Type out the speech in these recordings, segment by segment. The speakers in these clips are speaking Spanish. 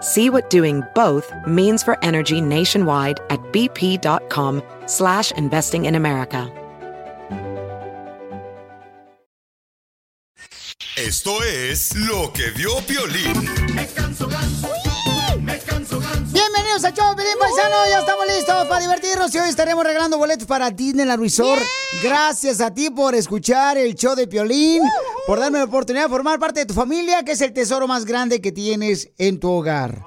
See what doing both means for energy nationwide at bp.com slash investing in America. Esto es lo que vio Piolín. Bienvenidos a Show Pelín Paisano, ya estamos listos para divertirnos y hoy estaremos regalando boletos para Disneyland Resort. Gracias a ti por escuchar el show de Piolín, por darme la oportunidad de formar parte de tu familia, que es el tesoro más grande que tienes en tu hogar.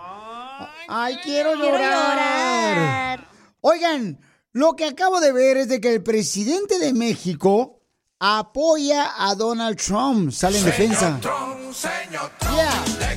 Ay, quiero llorar. Oigan, lo que acabo de ver es de que el presidente de México apoya a Donald Trump. Sale en defensa. Yeah.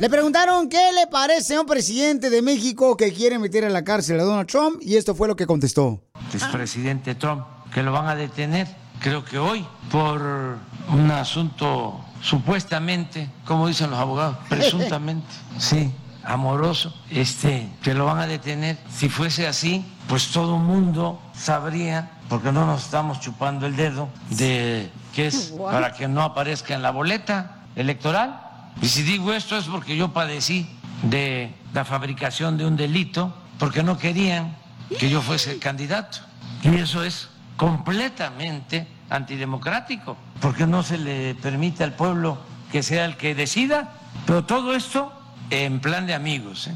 Le preguntaron qué le parece a un presidente de México que quiere meter a la cárcel a Donald Trump y esto fue lo que contestó. expresidente Trump, que lo van a detener, creo que hoy, por un asunto supuestamente, como dicen los abogados, presuntamente, sí, amoroso, este, que lo van a detener. Si fuese así, pues todo el mundo sabría, porque no nos estamos chupando el dedo, de que es para que no aparezca en la boleta electoral. Y si digo esto es porque yo padecí de la fabricación de un delito, porque no querían que yo fuese candidato. Y eso es completamente antidemocrático, porque no se le permite al pueblo que sea el que decida, pero todo esto en plan de amigos. ¿eh?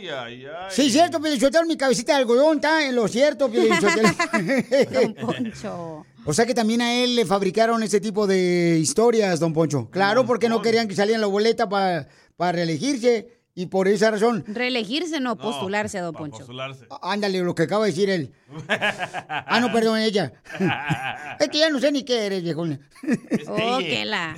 Ay, ay, ay. Sí, cierto, Pelichotelo, mi cabecita de algodón está en lo cierto, Pelichotelo. Poncho. O sea que también a él le fabricaron ese tipo de historias, don Poncho. Claro, porque no querían que saliera en la boleta para reelegirse y por esa razón. Reelegirse, no, postularse, don Poncho. Á- Ándale, lo que acaba de decir él. Ah, no, perdón, ella. es que ya no sé ni qué eres, viejón. Oh, que la.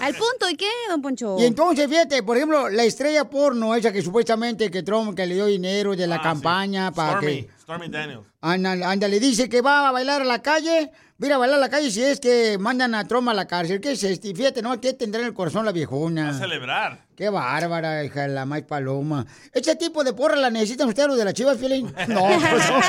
Al punto, ¿y qué, don Poncho? Y entonces, fíjate, por ejemplo, la estrella porno, esa que supuestamente que Trump que le dio dinero de la campaña para Stormy, que... Stormy Daniels. Ándale, ándale, dice que va a bailar a la calle, mira a bailar a la calle si es que mandan a Trump a la cárcel. ¿Qué es esto? Fíjate, ¿no? ¿Qué tendrá en el corazón la viejona? A celebrar. Qué bárbara, hija de la más paloma. ¿Ese tipo de porra la necesitan ustedes los de la chivas, Fielín? No, pues no.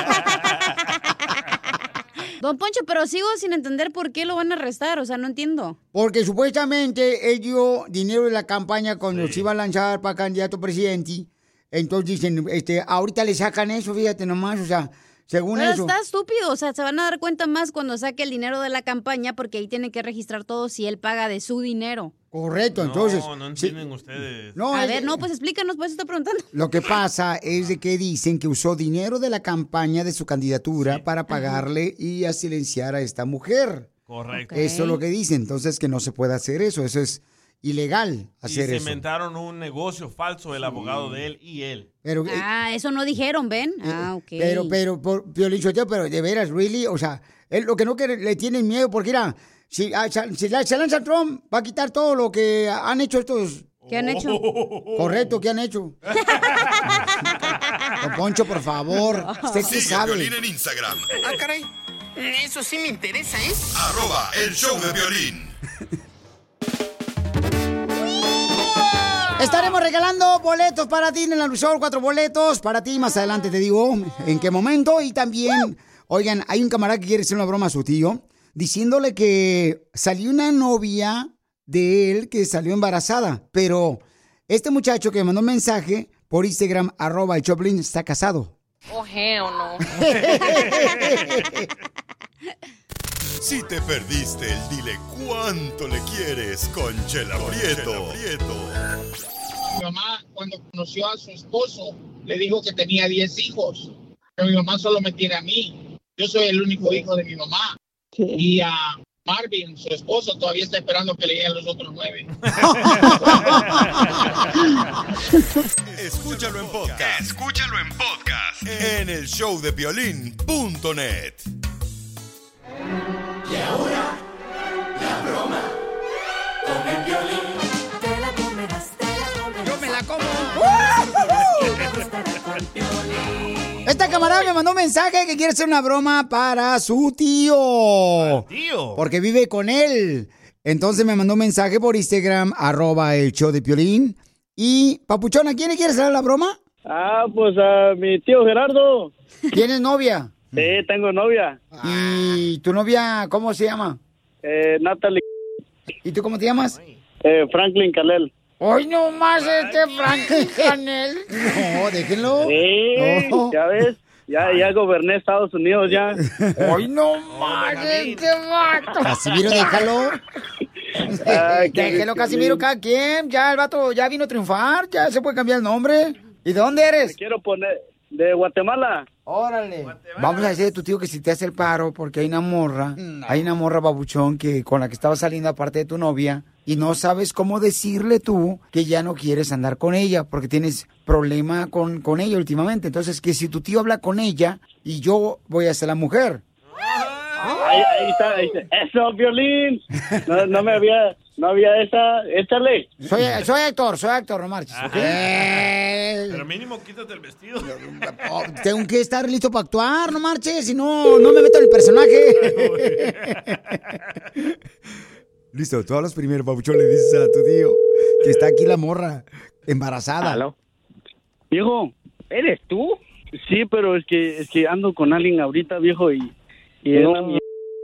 Don Poncho, pero sigo sin entender por qué lo van a arrestar, o sea, no entiendo. Porque supuestamente él dio dinero de la campaña cuando se iba a lanzar para candidato presidente. Entonces dicen, este, ahorita le sacan eso, fíjate nomás, o sea, según Pero eso. está estúpido, o sea, se van a dar cuenta más cuando saque el dinero de la campaña porque ahí tiene que registrar todo si él paga de su dinero. Correcto, entonces. No, no entienden ustedes. No, a es- ver, no, pues explícanos, pues estoy preguntando. Lo que pasa es de que dicen que usó dinero de la campaña de su candidatura para pagarle y a silenciar a esta mujer. Correcto. Eso es lo que dicen, entonces que no se puede hacer eso, eso es ilegal Y hacer se eso. inventaron un negocio falso, el abogado de él y él. Pero, eh, Ah, eso no dijeron, ¿ven? Ah, ok. Pero, pero, por, Piolín Sotelo, pero de veras, really, o sea, él lo que no quiere, le tienen miedo, porque mira, si, ah, si la- se lanza Trump, va a quitar todo lo que han hecho estos. ¿Qué han hecho? Correcto, ¿qué han hecho? Don Poncho, por favor, usted sí sabe. Piolín en Instagram. Ah, caray. Eso sí me interesa, ¿eh? Arroba el show de violín. Estaremos regalando boletos para ti en el Resort, cuatro boletos para ti. Más adelante te digo en qué momento. Y también, oigan, hay un camarada que quiere hacer una broma a su tío, diciéndole que salió una novia de él que salió embarazada. Pero este muchacho que me mandó un mensaje por Instagram, arroba el Choplin, está casado. Oh, hell no. Si te perdiste el dile cuánto le quieres con Chela Prieto. Mi mamá, cuando conoció a su esposo, le dijo que tenía 10 hijos. pero mi mamá solo me tiene a mí. Yo soy el único hijo de mi mamá. Y a Marvin, su esposo, todavía está esperando que le lleguen los otros nueve. Escúchalo en podcast. Escúchalo en podcast. En el showdepiolín.net. Y ahora, la broma con el violín. Te la comerás, te la comerás. Yo me la como. Esta camarada me mandó un mensaje que quiere hacer una broma para su tío. tío? Porque vive con él. Entonces me mandó un mensaje por Instagram, arroba el show de Piolín. Y, Papuchón, ¿a quién le quieres hacer la broma? Ah, pues a mi tío Gerardo. ¿Tienes novia? Sí, tengo novia. ¿Y tu novia cómo se llama? Eh, Natalie. ¿Y tú cómo te llamas? Eh, Franklin Calel. Hoy no más este Franklin Canel. No, déjenlo. Sí, No. ya ves. Ya, ya goberné Estados Unidos ya. Hoy no más este vato. Casimiro, déjalo. Ay, Déjelo. Casimiro, cada quien. Ya el vato ya vino a triunfar. Ya se puede cambiar el nombre. ¿Y de dónde eres? Quiero poner de Guatemala. Órale. Vamos a decirle a tu tío que si te hace el paro, porque hay una morra, hay una morra babuchón que con la que estaba saliendo aparte de tu novia, y no sabes cómo decirle tú que ya no quieres andar con ella, porque tienes problema con, con ella últimamente. Entonces, que si tu tío habla con ella y yo voy a ser la mujer. Ahí, ahí está, ahí está. Eso, violín. No, no me había, no había esa. Échale. Soy, soy actor, soy actor, no marches. ¿ok? Eh, Pero mínimo quítate el vestido. oh, tengo que estar listo para actuar, no marches, si no, no me meto en el personaje. Listo, tú hablas primero, papuchón, le dices a tu tío que está aquí la morra embarazada. Aló. Viejo, ¿eres tú? Sí, pero es que es que ando con alguien ahorita, viejo, y, y es No.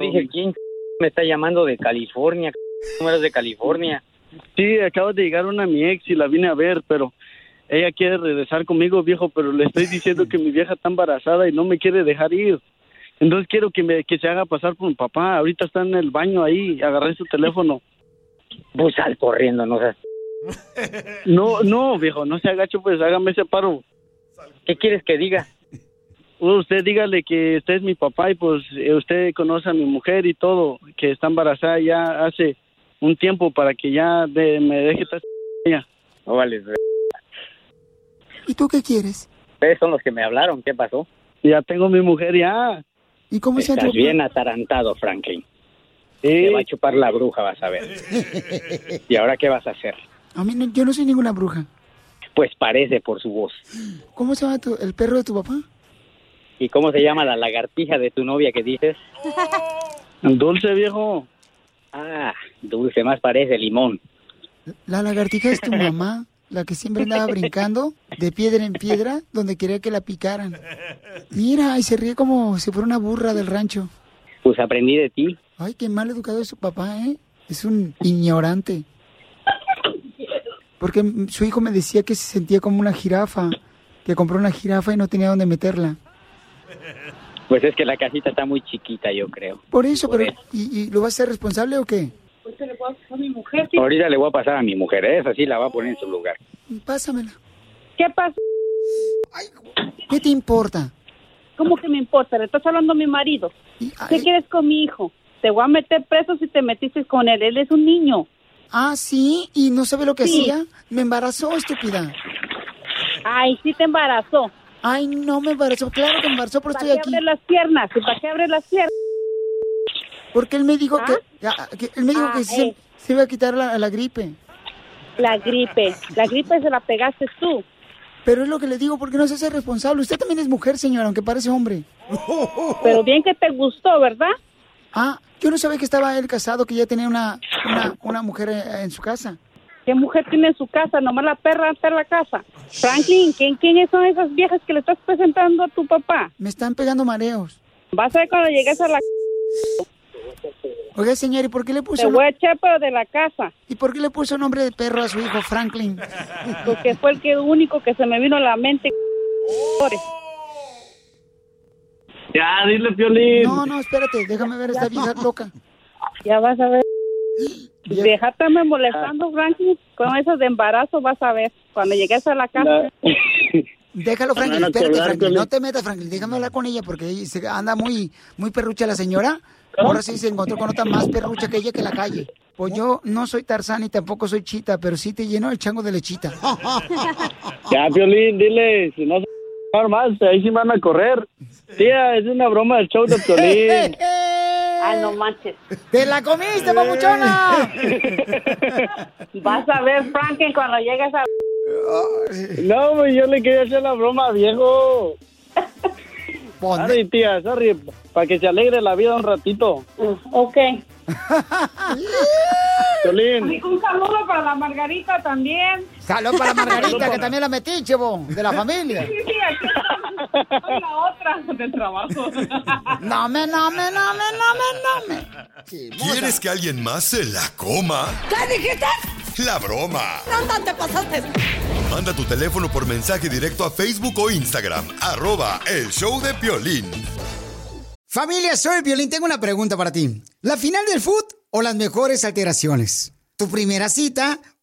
Dije, ¿quién me está llamando de California? ¿Cómo eres de California? Sí, acaba de llegar una mi ex y la vine a ver, pero ella quiere regresar conmigo, viejo, pero le estoy diciendo que mi vieja está embarazada y no me quiere dejar ir. Entonces quiero que me que se haga pasar por mi papá. Ahorita está en el baño ahí, agarré su teléfono. Pues sal corriendo, no seas... No, no, viejo, no se agacho, pues hágame ese paro. ¿Qué quieres que diga? Usted dígale que usted es mi papá y pues eh, usted conoce a mi mujer y todo, que está embarazada ya hace un tiempo para que ya de- me deje estar ella. No vales. ¿Y tú qué quieres? Ustedes son los que me hablaron. ¿Qué pasó? Ya tengo mi mujer ya. ¿Y cómo se Estás bien atarantado, Franklin. Te va a chupar la bruja, vas a ver. ¿Y ahora qué vas a hacer? A mí no- yo no soy ninguna bruja. Pues parece por su voz. ¿Cómo se llama tu- el perro de tu papá? ¿Y cómo se llama la lagartija de tu novia que dices? Dulce, viejo. Ah, dulce, más parece limón. La lagartija es tu mamá, la que siempre andaba brincando de piedra en piedra donde quería que la picaran. Mira, y se ríe como si fuera una burra del rancho. Pues aprendí de ti. Ay, qué mal educado es su papá, ¿eh? Es un ignorante. Porque su hijo me decía que se sentía como una jirafa, que compró una jirafa y no tenía dónde meterla. Pues es que la casita está muy chiquita, yo creo. Por eso, Por pero eso. ¿y, y lo vas a hacer responsable o qué? Ahorita le voy a pasar a mi mujer, ¿eh? esa sí la va a poner en su lugar. Pásamela. ¿Qué pasa? ¿Qué te importa? ¿Cómo que me importa? Le estás hablando a mi marido. ¿Qué quieres con mi hijo? Te voy a meter preso si te metiste con él. Él es un niño. Ah, sí, y no sabe lo que Sí. hacía. Me embarazó, estúpida. Ay, sí te embarazó. Ay, no me embarazó. Claro que me embarazó, pero ¿Para estoy qué aquí. abre las piernas? ¿Y ¿Para qué abre las piernas? Porque él me dijo que, ah, que- él me dijo Ah, que se, eh. se iba a quitar la, la gripe. La gripe. La gripe se la pegaste tú. Pero es lo que le digo, porque no se hace responsable. Usted también es mujer, señora, aunque parece hombre. Pero bien que te gustó, ¿verdad? Ah, yo no sabía que estaba él casado, que ya tenía una, una, una mujer eh, en su casa. ¿Qué mujer tiene en su casa? Nomás la perra está en la casa. Franklin, ¿quién, ¿quiénes son esas viejas que le estás presentando a tu papá? Me están pegando mareos. Vas a ver cuando llegues a la... Oiga, señor, ¿y por qué le puso... Te voy a echar, pero de la casa. ¿Y por qué le puso nombre de perro a su hijo, Franklin? Porque fue el que único que se me vino a la mente. Ya, dile, Piolín. No, no, espérate, déjame ver esta vieja loca. Ya vas a ver. Déjateme molestando, Franklin. Con eso de embarazo vas a ver. Cuando llegues a la casa. Déjalo, Franklin, a espérate, colgar, Franklin. No te metas, Franklin. Déjame hablar con ella porque anda muy, muy perrucha la señora. Ahora sí se encontró con otra más perrucha que ella que la calle. Pues yo no soy Tarzán y tampoco soy Chita, pero sí te lleno el chango de lechita. Ya, Piolín, dile, si no se van más, ahí sí van a correr. Tía, es una broma del show de Piolín. Ay, no manches. ¡Te la comiste, papuchona! Vas a ver, Franklin, cuando llegues a... No, pues yo le quería hacer la broma, viejo. Sorry, tía, sorry, para que se alegre la vida un ratito. Ok. Piolín, Un saludo para la Margarita también. Salud para Margarita, que también la metí, chevo, de la familia. Sí, sí, aquí soy la otra del trabajo. No me, no me, no me, no me, no me. ¿Quieres que alguien más se la coma? ¿Qué dijiste? La broma. ¿Dónde te pasaste? Manda tu teléfono por mensaje directo a Facebook o Instagram. Arroba el show de Piolín. Familia, soy Violín. Tengo una pregunta para ti. ¿La final del foot o las mejores alteraciones? ¿Tu primera cita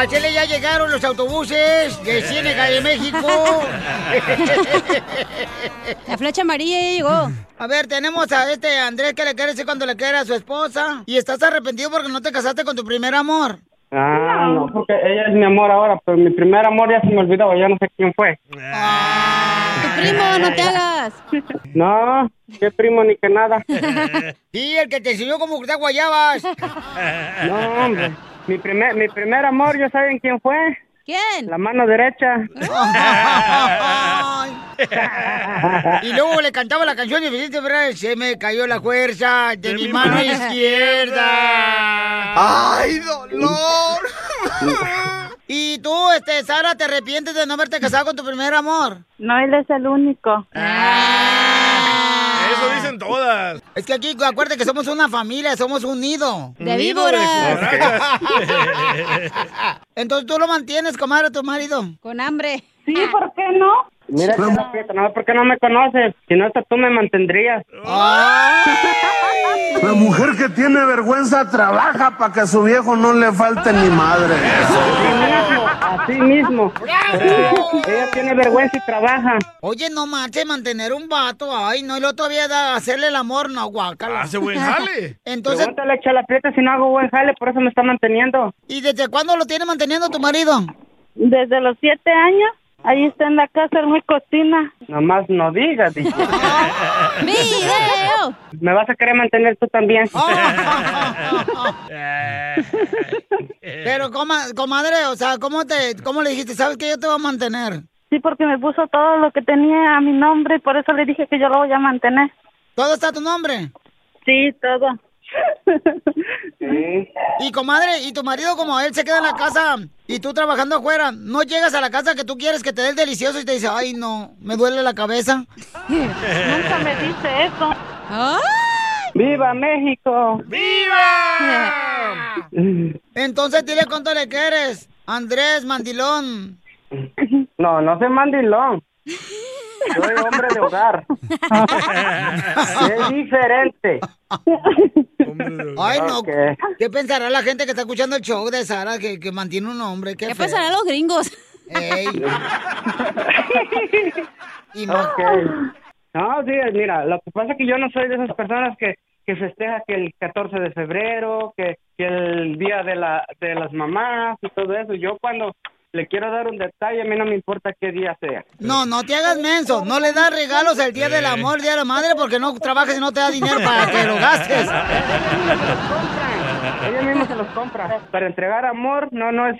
Pásele, ya llegaron los autobuses de Ciénega de México. La flecha amarilla ya llegó. A ver, tenemos a este Andrés que le quiere decir cuando le quiere a su esposa. Y estás arrepentido porque no te casaste con tu primer amor. Ah, no, porque ella es mi amor ahora, pero mi primer amor ya se me olvidó, ya no sé quién fue. Tu primo, no te hagas. No, qué primo ni que nada. Sí, el que te enseñó cómo cortar guayabas. No, hombre. Mi primer, mi primer amor, ¿ya saben quién fue? ¿Quién? La mano derecha. y luego le cantaba la canción de Vicente Fernández. Se me cayó la fuerza de, mi mano izquierda. ¡Ay, dolor! ¿Y tú, este, Sara, te arrepientes de no haberte casado con tu primer amor? No, él es el único. Eso dicen todas. Es que aquí, acuérdate que somos una familia, somos un nido. De víboras. Entonces tú lo mantienes, comadre, tu marido. Con hambre. Sí, ¿por qué no? Mira, Chela Prieto, no, porque no me conoces. Si no, hasta tú me mantendrías. La mujer que tiene vergüenza trabaja para que a su viejo no le falte ni madre. Así mismo. Ella tiene vergüenza y trabaja. Oye, no marche mantener un vato. Ay, no, y luego todavía da, hacerle el amor, no, guácala. Hace buen jale. Entonces, Pregúntale a Chela Prieto si no hago buen jale, por eso me está manteniendo. ¿y desde cuándo lo tiene manteniendo tu marido? Desde los siete años. Ahí está en la casa, él me cocina. Nomás no digas, dije. ¡Video! Me vas a querer mantener tú también. Pero, coma- comadre, o sea, ¿cómo, te, ¿cómo le dijiste? ¿Sabes que yo te voy a mantener? Sí, porque me puso todo lo que tenía a mi nombre y por eso le dije que yo lo voy a mantener. ¿Todo está a tu nombre? Sí, todo. Y comadre, ¿y tu marido como él se queda en la casa y tú trabajando afuera? ¿No llegas a la casa que tú quieres que te dé el delicioso y te dice, ay no, me duele la cabeza? Nunca me dice eso. ¡Viva México! ¡Viva! Entonces dile cuánto le quieres, Andrés Mandilón. No, no soy mandilón. Soy hombre de hogar. es diferente. Ay, no. ¿Qué pensará la gente que está escuchando el show de Sara que, que mantiene un hombre? ¿Qué, ¿Qué pensarán los gringos? Ey. Y no- Ok. No, sí, mira, lo que pasa es que yo no soy de esas personas que, que festeja que el 14 de febrero, que, que el día de, la, de las mamás y todo eso. Yo cuando le quiero dar un detalle, a mí no me importa qué día sea. No, no te hagas menso. No le das regalos el día del amor, el día de la madre, porque no trabajas y no te da dinero para que lo gastes. Ella misma se los compra. Para entregar amor, no, no es,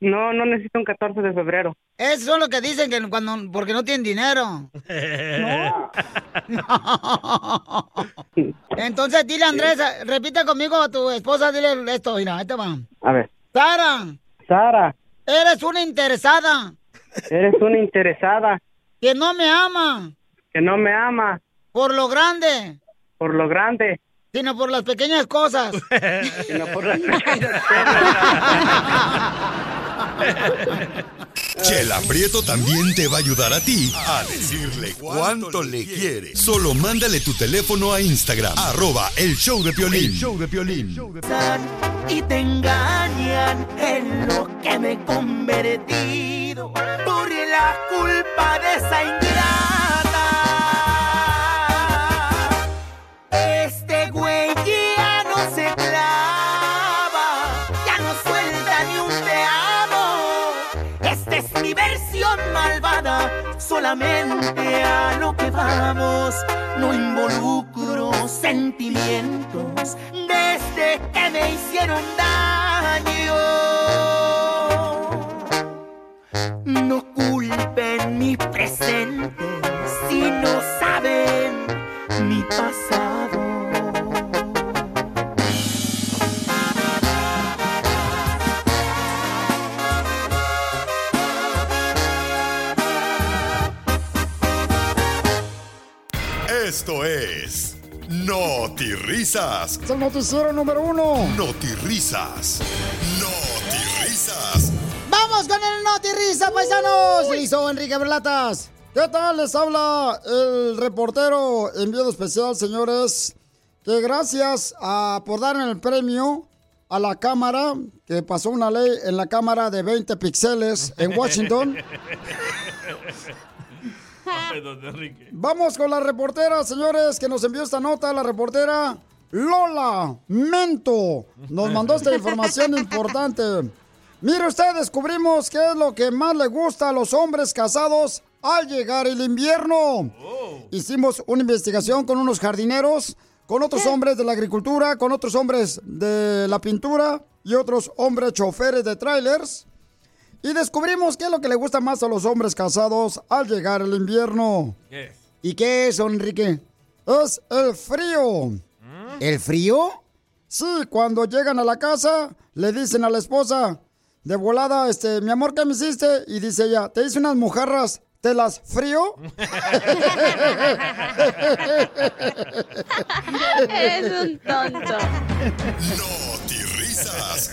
no, no necesito un 14 de febrero. Eso es lo que dicen que cuando porque no tienen dinero. Entonces dile Andrés, repite conmigo a tu esposa, dile esto, mira, ahí te va. A ver, Sara, Sara, eres una interesada. Eres una interesada. Que no me ama. Que no me ama. Por lo grande, por lo grande, sino por las pequeñas cosas. sino por las pequeñas Chela Prieto también te va a ayudar a ti a decirle cuánto le quiere. Solo mándale tu teléfono a Instagram, arroba el show de Piolín. El show de Piolín. y te engañan en lo que me he convertido por la culpa de esa ingrata. Este güey a lo que vamos. No involucro sentimientos desde que me hicieron daño. No culpen mi presente si no saben mi pasado. Esto es Risas. Es el noticiero número uno. Risas. Risas. ¡Vamos con el Noti Risa, paisanos! Listo, Enrique Berlatas. ¿Qué tal? Les habla el reportero enviado especial, señores. Que gracias a, por dar el premio a la Cámara, que pasó una ley en la Cámara de 20 píxeles en Washington. Ay, don Enrique. Vamos con la reportera, señores, que nos envió esta nota, la reportera Lola Mento. Nos mandó esta información importante. Mire usted, descubrimos qué es lo que más le gusta a los hombres casados al llegar el invierno. Hicimos una investigación con unos jardineros, con otros hombres de la agricultura, con otros hombres de la pintura y otros hombres choferes de trailers. Y descubrimos qué es lo que le gusta más a los hombres casados al llegar el invierno. ¿Qué es? ¿Y qué es, Enrique? Es el frío. ¿El frío? Sí, cuando llegan a la casa, le dicen a la esposa, de volada, este, mi amor, ¿qué me hiciste? Y dice ella, te hice unas mojarras, ¿te las frío? Eres un tonto. Risas.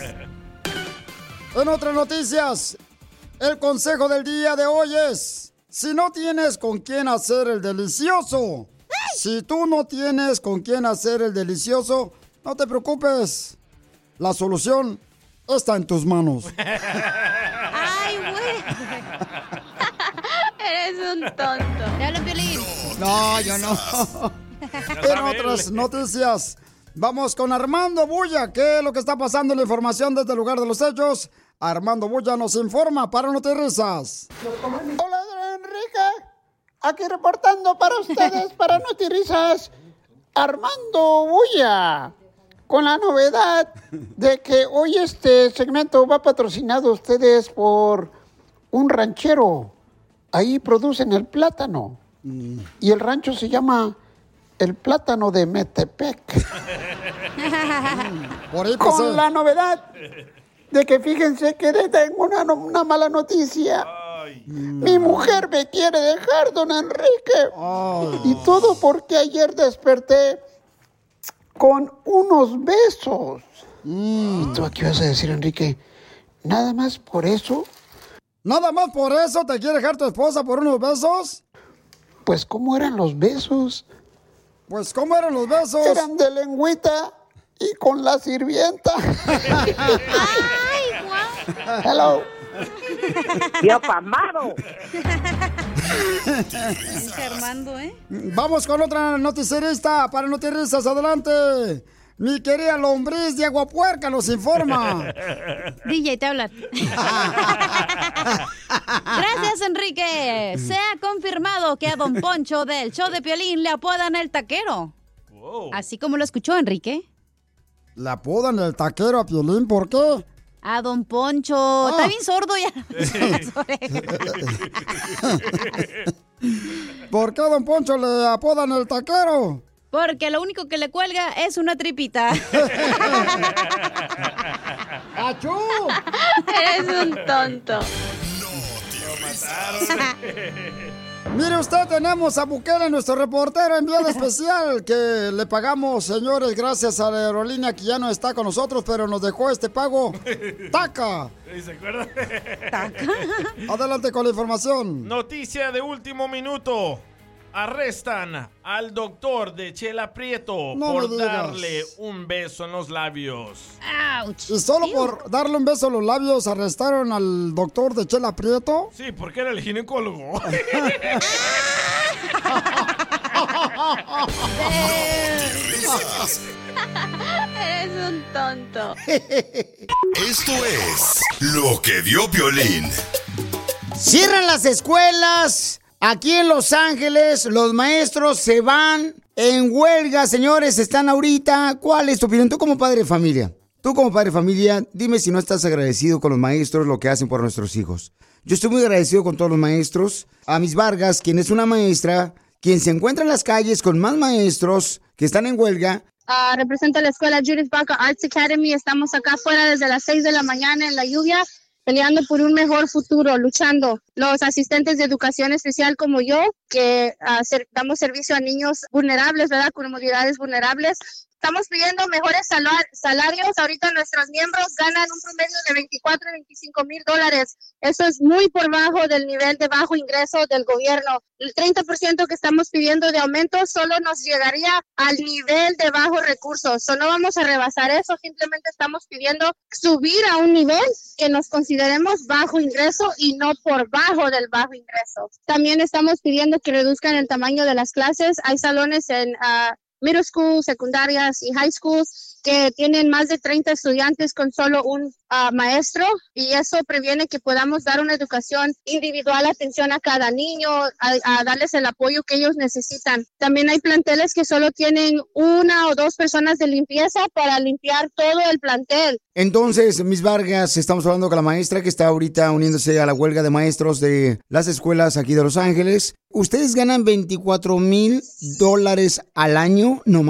En otras noticias, el consejo del día de hoy es, si no tienes con quién hacer el delicioso, si tú no tienes con quién hacer el delicioso, no te preocupes. La solución está en tus manos. Ay, güey. Eres un tonto. Te hablan, Piolín. No, yo no. en otras noticias, vamos con Armando Bulla. ¿Qué es lo que está pasando en la información desde el lugar de los hechos? Armando Bulla nos informa para No Te. Hola, Enrique. Aquí reportando para ustedes, para Notirizas, Armando Bulla. Con la novedad de que hoy este segmento va patrocinado a ustedes por un ranchero. Ahí producen el plátano. Y el rancho se llama El Plátano de Metepec. Por ahí Con la novedad de que fíjense que les tengo una, mala noticia. Mi mujer me quiere dejar, don Enrique. Y todo porque ayer desperté con unos besos. ¿Y tú aquí vas a decir, Enrique, nada más por eso? ¿Nada más por eso te quiere dejar tu esposa por unos besos? Pues, ¿cómo eran los besos? Pues, ¿cómo eran los besos? Eran de lengüita y con la sirvienta. Hello. ¡Tío Pamado! Armando, ¿eh? Vamos con otra noticierista para Noticias. Adelante. Mi querida lombriz de Aguapuerca nos informa. DJ, te hablan. Gracias, Enrique. Se ha confirmado que a Don Poncho del show de Piolín le apodan el taquero. Así como lo escuchó, Enrique. Le apodan el taquero a Piolín, ¿por qué? A Don Poncho. Está bien sordo ya. ¿Por qué a Don Poncho le apodan el taquero? Porque lo único que le cuelga es una tripita. ¡Achú! Eres un tonto. Mire usted, tenemos a Bukele, nuestro reportero enviado especial, que le pagamos, señores, gracias a la aerolínea que ya no está con nosotros, pero nos dejó este pago. ¡Taca! ¿Se acuerda? Adelante con la información. Noticia de último minuto. Arrestan al doctor de Chela Prieto No por darle un beso en los labios. Y solo por darle un beso a los labios arrestaron al doctor de Chela Prieto. Sí, porque era el ginecólogo. Eres un tonto. Esto es lo que dio Piolín. Cierran las escuelas. Aquí en Los Ángeles, los maestros se van en huelga, señores. Están ahorita. ¿Cuál es tu opinión? Tú como padre de familia. Tú como padre de familia, dime si no estás agradecido con los maestros lo que hacen por nuestros hijos. Yo estoy muy agradecido con todos los maestros. A Miss Vargas, quien es una maestra, quien se encuentra en las calles con más maestros que están en huelga. Ah, represento la escuela Judith Baca Arts Academy. Estamos acá afuera desde las 6 de la mañana en la lluvia, peleando por un mejor futuro, luchando. Los asistentes de educación especial como yo, que damos servicio a niños vulnerables, ¿verdad? Comunidades vulnerables. Estamos pidiendo mejores salar- salarios. Ahorita nuestros miembros ganan un promedio de 24 y 25 mil dólares. Eso es muy por bajo del nivel de bajo ingreso del gobierno. El 30% que estamos pidiendo de aumento solo nos llegaría al nivel de bajos recursos. So, no vamos a rebasar eso, simplemente estamos pidiendo subir a un nivel que nos consideremos bajo ingreso y no por bajo del bajo ingreso. También estamos pidiendo que reduzcan el tamaño de las clases. Hay salones en ah, middle school, secundarias y high school que tienen más de 30 estudiantes con solo un ah, maestro y eso previene que podamos dar una educación individual, atención a cada niño, a, darles el apoyo que ellos necesitan. También hay planteles que solo tienen una o dos personas de limpieza para limpiar todo el plantel. Entonces, Miss Vargas, estamos hablando con la maestra que está ahorita uniéndose a la huelga de maestros de las escuelas aquí de Los Ángeles. ¿Ustedes ganan 24 mil dólares al año, no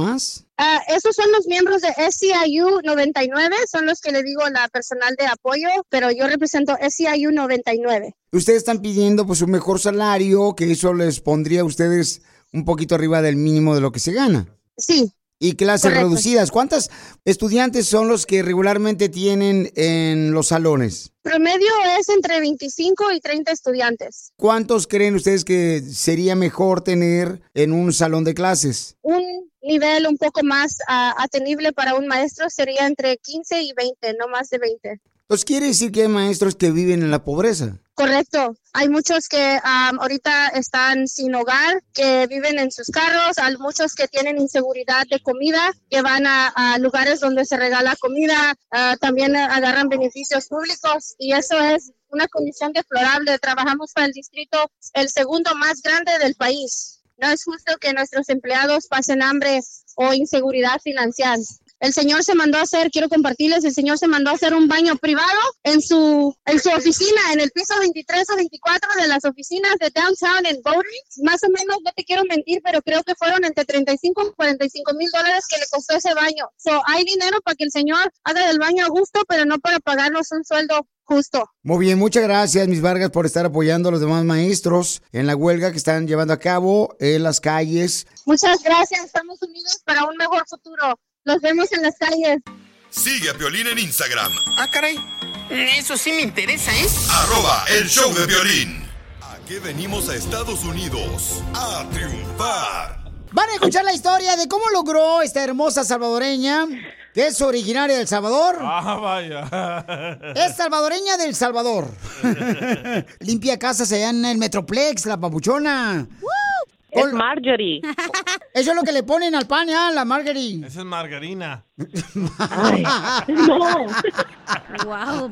Ah, esos son los miembros de SCIU 99, son los que le digo la personal de apoyo, pero yo represento SCIU 99. Ustedes están pidiendo pues un mejor salario, que eso les pondría a ustedes un poquito arriba del mínimo de lo que se gana. Sí. Y clases Correcto. reducidas. ¿Cuántos estudiantes son los que regularmente tienen en los salones? Promedio es entre 25 y 30 estudiantes. ¿Cuántos creen ustedes que sería mejor tener en un salón de clases? Un nivel un poco más ah, atenible para un maestro sería entre 15 y 20, no más de 20. Entonces quiere decir que hay maestros que viven en la pobreza. Correcto. Hay muchos que am, ahorita están sin hogar, que viven en sus carros, hay muchos que tienen inseguridad de comida, que van a, a lugares donde se regala comida, ah, también agarran beneficios públicos y eso es una condición deplorable. Trabajamos para el distrito, el segundo más grande del país. No es justo que nuestros empleados pasen hambre o inseguridad financiera. El señor se mandó a hacer, quiero compartirles, el señor se mandó a hacer un baño privado en su, en su oficina, en el piso 23 o 24 de las oficinas de downtown en Bowery. Más o menos, no te quiero mentir, pero creo que fueron entre 35 y 45 mil dólares que le costó ese baño. So, hay dinero para que el señor haga del baño a gusto, pero no para pagarnos un sueldo justo. Muy bien, muchas gracias, Miss Vargas, por estar apoyando a los demás maestros en la huelga que están llevando a cabo en las calles. Muchas gracias, estamos unidos para un mejor futuro. Los vemos en las calles. Sigue a Piolín en Instagram, Ah, caray. Eso sí me interesa, ¿eh? arroba el show de violín. Aquí venimos a Estados Unidos a triunfar. Van a escuchar la historia de cómo logró esta hermosa salvadoreña, que es originaria del Salvador. Ah, vaya. Es salvadoreña del Salvador. Limpia casas allá en el Metroplex, la papuchona. Es Marjorie. Eso es lo que le ponen al pan, ¿ya? La Marjorie. Esa es margarina. no. Wow,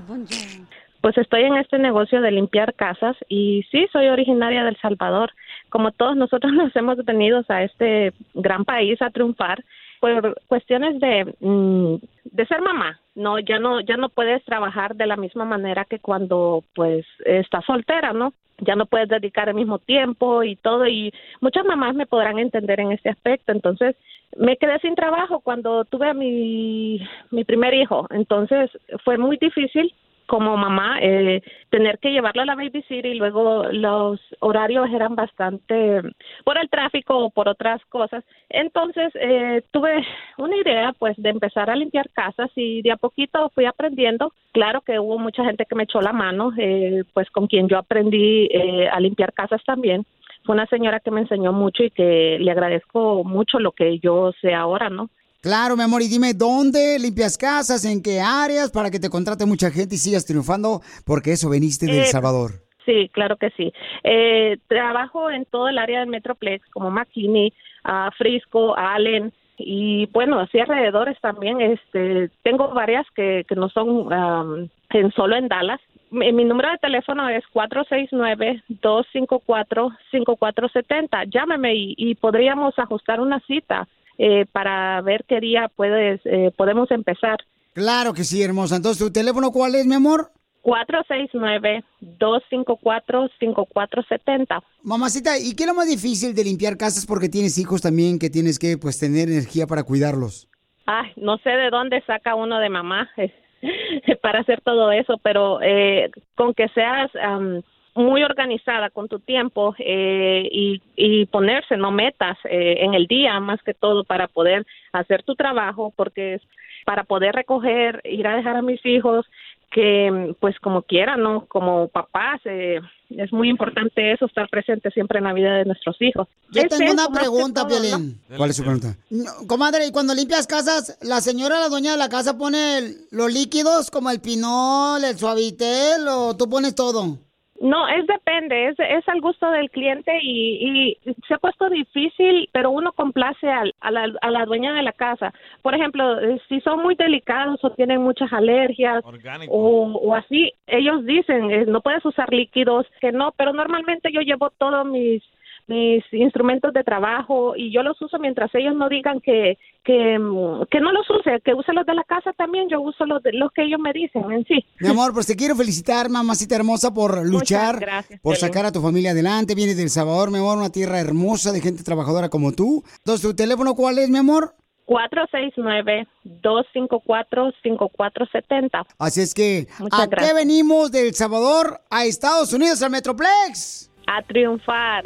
Pues estoy en este negocio de limpiar casas y sí, soy originaria del Salvador. Como todos nosotros nos hemos venido a este gran país a triunfar por cuestiones de mm, de ser mamá. No, ya no ya no puedes trabajar de la misma manera que cuando pues estás soltera, ¿no? Ya no puedes dedicar el mismo tiempo y todo y muchas mamás me podrán entender en este aspecto. Entonces, me quedé sin trabajo cuando tuve a mi mi primer hijo. Entonces, fue muy difícil como mamá eh, tener que llevarlo a la babysitter y luego los horarios eran bastante por el tráfico o por otras cosas. Entonces eh, tuve una idea pues de empezar a limpiar casas y de a poquito fui aprendiendo. Claro que hubo mucha gente que me echó la mano eh, pues con quien yo aprendí eh, a limpiar casas también. Fue una señora que me enseñó mucho y que le agradezco mucho lo que yo sé ahora no Claro, mi amor, y dime dónde limpias casas, en qué áreas, para que te contrate mucha gente y sigas triunfando, porque eso veniste de El Eh, Salvador. Sí, claro que sí. Eh, trabajo en todo el área del Metroplex, como McKinney, ah, Frisco, Allen y bueno, así alrededores también. Este, tengo varias que, que no son am, en solo en Dallas. Mi, mi número de teléfono es 469-254-5470. Llámeme y, y podríamos ajustar una cita eh, para ver qué día puedes, eh, podemos empezar. Claro que sí, hermosa. Entonces, ¿tu teléfono cuál es, mi amor? 469-254-5470. Mamacita, ¿y qué es lo más difícil de limpiar casas porque tienes hijos también que tienes que pues tener energía para cuidarlos? Ay, no sé de dónde saca uno de mamá para hacer todo eso, pero eh, con que seas am, muy organizada con tu tiempo eh, y, y ponerse, no metas eh, en el día más que todo para poder hacer tu trabajo, porque es para poder recoger, ir a dejar a mis hijos, que pues como quieran, ¿no? Como papás, eh, es muy importante eso, estar presente siempre en la vida de nuestros hijos. Yo Es tengo eso, una pregunta, todo, ¿no? Piolín. ¿Cuál es su pregunta? No, comadre, y cuando limpias casas, ¿la señora, la dueña de la casa pone el- los líquidos como el pinol, el suavitel o tú pones todo? No, es depende, es, es al gusto del cliente y, y se ha puesto difícil, pero uno complace al- a, la, a la dueña de la casa. Por ejemplo, eh, si son muy delicados o tienen muchas alergias o, o así, ellos dicen, eh, no puedes usar líquidos, que no, pero normalmente yo llevo todos mis mis instrumentos de trabajo y yo los uso mientras ellos no digan que que, mm, que no los use, que use los de la casa también, yo uso los, de, los que ellos me dicen en sí. Mi amor, pues te quiero felicitar, mamacita hermosa, por luchar, gracias, por sacar a tu familia adelante. Vienes del Salvador, mi amor, una tierra hermosa de gente trabajadora como tú. Entonces, ¿tu teléfono cuál es, mi amor? 469-254-5470. Así es que, Muchas ¿a qué gracias. venimos del Salvador a Estados Unidos, al Metroplex? A triunfar.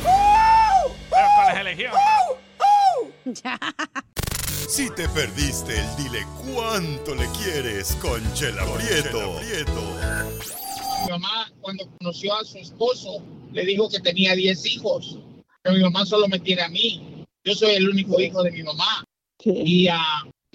Con las elegías. Si te perdiste el dile cuánto le quieres con Chela Prieto. Mi mamá, cuando conoció a su esposo, le dijo que tenía 10 hijos, pero mi mamá solo me tiene a mí. Yo soy el único hijo de mi mamá. Y a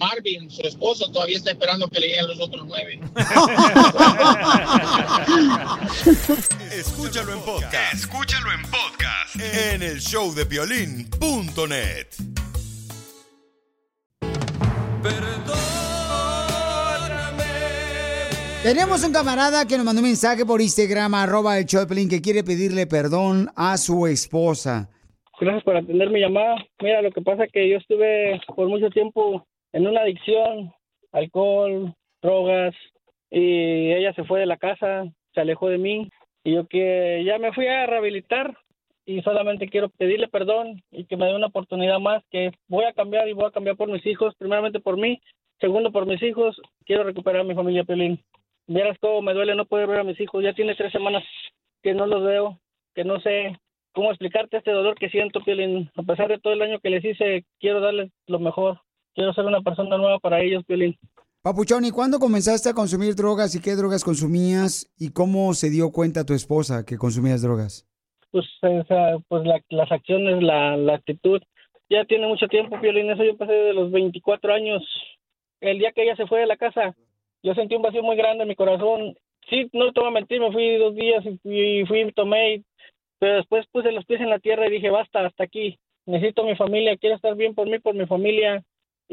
Marvin, su esposo, todavía está esperando que le lleguen los otros nueve. Escúchalo en podcast. Escúchalo en podcast. En el showdepiolín.net. Tenemos un camarada que nos mandó un mensaje por Instagram, arroba el show de Pelín, que quiere pedirle perdón a su esposa. Gracias por atender mi llamada. Mira, lo que pasa es que yo estuve por mucho tiempo en una adicción, alcohol, drogas, y ella se fue de la casa, se alejó de mí, y yo que ya me fui a rehabilitar y solamente quiero pedirle perdón y que me dé una oportunidad más, que voy a cambiar y voy a cambiar por mis hijos, primeramente por mí, segundo por mis hijos, quiero recuperar a mi familia Pelín. Vieras cómo me duele no poder ver a mis hijos, ya tiene tres semanas que no los veo, que no sé cómo explicarte este dolor que siento, Piolín. A pesar de todo el año que les hice, quiero darles lo mejor. Quiero ser una persona nueva para ellos, Piolín. Papuchón, ¿y cuándo comenzaste a consumir drogas y qué drogas consumías y cómo se dio cuenta tu esposa que consumías drogas? Pues, pues la- las acciones, la, la actitud. Ya tiene mucho tiempo, Piolín. Eso yo pasé de los 24 años. El día que ella se fue de la casa, yo sentí un vacío muy grande en mi corazón. Sí, no te voy a mentir, me fui dos días y fui, y fui tomé, pero después puse los pies en la tierra y dije, basta, hasta aquí. Necesito mi familia, quiero estar bien por mí, por mi familia.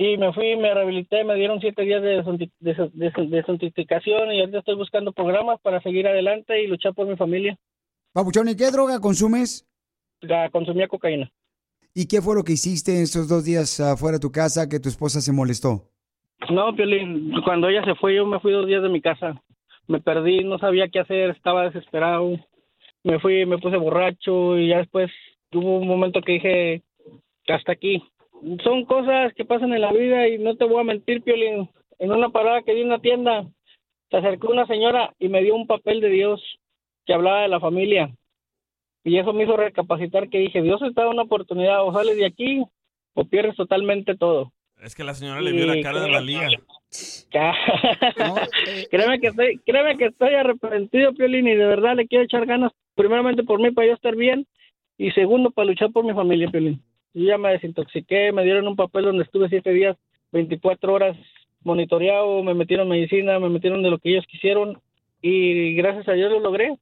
Y me fui, me rehabilité, me dieron siete días de desinti- de- de- desintoxicación y ahorita estoy buscando programas para seguir adelante y luchar por mi familia. Papuchón, ¿y qué droga consumes? Ya consumía cocaína. ¿Y qué fue lo que hiciste estos dos días afuera de tu casa que tu esposa se molestó? No, Piolín, cuando ella se fue, yo me fui dos días de mi casa. Me perdí, no sabía qué hacer, estaba desesperado. Me fui, me puse borracho y ya después hubo un momento que dije, hasta aquí. Son cosas que pasan en la vida y no te voy a mentir, Piolín. En una parada que di en una tienda, se acercó una señora y me dio un papel de Dios que hablaba de la familia. Y eso me hizo recapacitar que dije, Dios te da una oportunidad, o sales de aquí o pierdes totalmente todo. Es que la señora le vio la cara de. María. Ya. créeme que estoy, créeme que estoy arrepentido, Piolín, y de verdad le quiero echar ganas, primeramente por mí, para yo estar bien, y segundo, para luchar por mi familia, Piolín. Yo ya me desintoxiqué, me dieron un papel donde estuve siete días, 24 horas monitoreado, me metieron medicina, me metieron de lo que ellos quisieron, y gracias a Dios lo logré.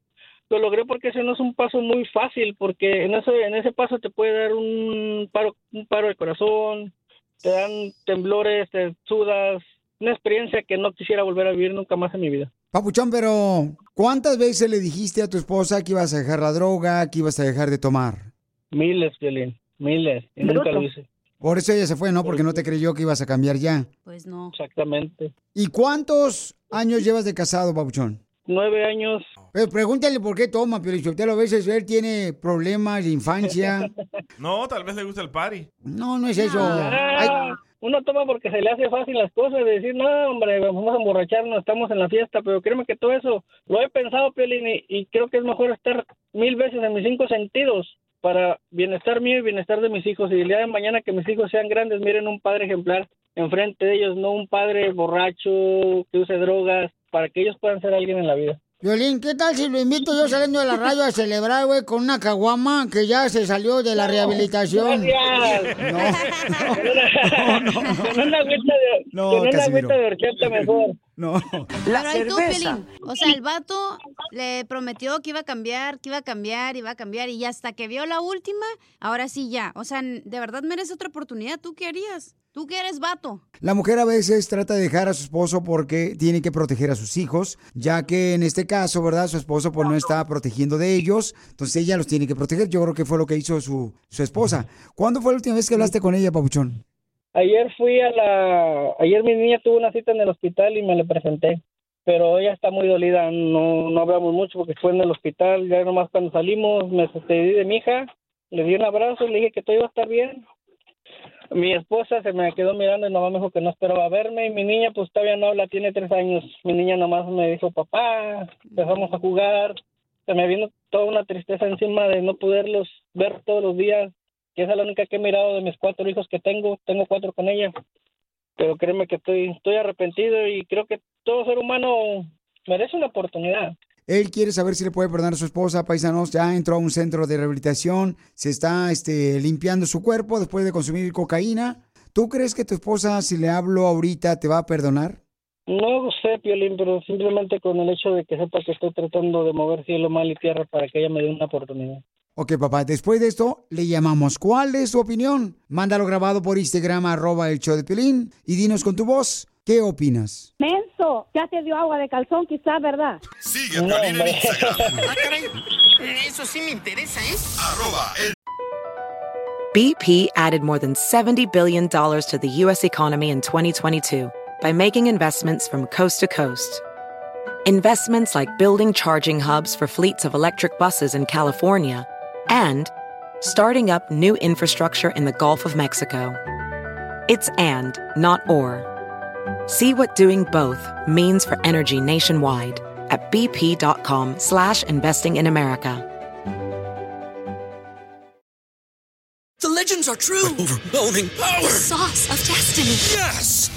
Lo logré porque ese no es un paso muy fácil, porque en ese, en ese paso te puede dar un paro, un paro de corazón, te dan temblores, te sudas, una experiencia que no quisiera volver a vivir nunca más en mi vida. Papuchón, pero ¿cuántas veces le dijiste a tu esposa que ibas a dejar la droga, que ibas a dejar de tomar? Miles, Violín, miles, y nunca lo hice. Por eso ella se fue, ¿no? Porque no te creyó que ibas a cambiar ya. Pues no. Exactamente. ¿Y cuántos años llevas de casado, Papuchón? Nueve años. Pero pregúntale por qué toma, pero a veces él tiene problemas de infancia. No, tal vez le gusta el party. No, no es eso. Ah, uno toma porque se le hace fácil las cosas, de decir, no, hombre, vamos a emborracharnos, estamos en la fiesta, pero créeme que todo eso lo he pensado, Piolín, y, y creo que es mejor estar mil veces en mis cinco sentidos para bienestar mío y bienestar de mis hijos. Y el día de mañana que mis hijos sean grandes, miren un padre ejemplar enfrente de ellos, no un padre borracho que use drogas, para que ellos puedan ser alguien en la vida. Violín, ¿qué tal si lo invito yo saliendo de la radio a celebrar, güey, con una caguama que ya se salió de la rehabilitación? Con una agüita de, No, con una agüita de horchata mejor. No. Pero ahí tú, Piolín, o sea, el vato le prometió que iba a cambiar, que iba a cambiar, iba a cambiar, y hasta que vio la última, ahora sí ya. O sea, de verdad merece otra oportunidad. ¿Tú qué harías? ¿Tú que eres vato? La mujer a veces trata de dejar a su esposo porque tiene que proteger a sus hijos, ya que en este caso, ¿verdad? Su esposo pues no está protegiendo de ellos, entonces ella los tiene que proteger. Yo creo que fue lo que hizo su, su esposa. ¿Cuándo fue la última vez que hablaste con ella, Papuchón? Ayer fui a la... Ayer mi niña tuvo una cita en el hospital y me le presenté. Pero ella está muy dolida, no, no hablamos mucho porque fue en el hospital. Ya nomás cuando salimos me despedí de mi hija, le di un abrazo, le dije que todo iba a estar bien. Mi esposa se me quedó mirando y nomás me dijo que no esperaba verme. Y mi niña pues todavía no habla, tiene tres años. Mi niña nomás me dijo, papá, empezamos a jugar. Se me vino toda una tristeza encima de no poderlos ver todos los días que esa es la única que he mirado de mis cuatro hijos que tengo, tengo cuatro con ella, pero créeme que estoy, estoy arrepentido y creo que todo ser humano merece una oportunidad. Él quiere saber si le puede perdonar a su esposa, paisanos. Ya entró a un centro de rehabilitación, se está este, limpiando su cuerpo después de consumir cocaína. ¿Tú crees que tu esposa, si le hablo ahorita, te va a perdonar? No sé, Piolín, pero simplemente con el hecho de que sepa que estoy tratando de mover cielo, mal y tierra para que ella me dé una oportunidad. Ok, papá, después de esto le llamamos. ¿Cuál es tu opinión? Mándalo grabado por Instagram, arroba el show de Pilín, y dinos con tu voz, ¿qué opinas? Menso, ya te dio agua de calzón, quizás, ¿verdad? Sigue a Piolín en Instagram. Ah, caray. Eso sí me interesa, ¿eh? Arroba el BP added more than $70 billion to the U.S. economy in 2022 by making investments from coast to coast. Investments like building charging hubs for fleets of electric buses in California and starting up new infrastructure in the Gulf of Mexico. It's and, not or. See what doing both means for energy nationwide at bp.com slash investing in America. The legends are true. overwhelming power! The sauce of destiny. Yes!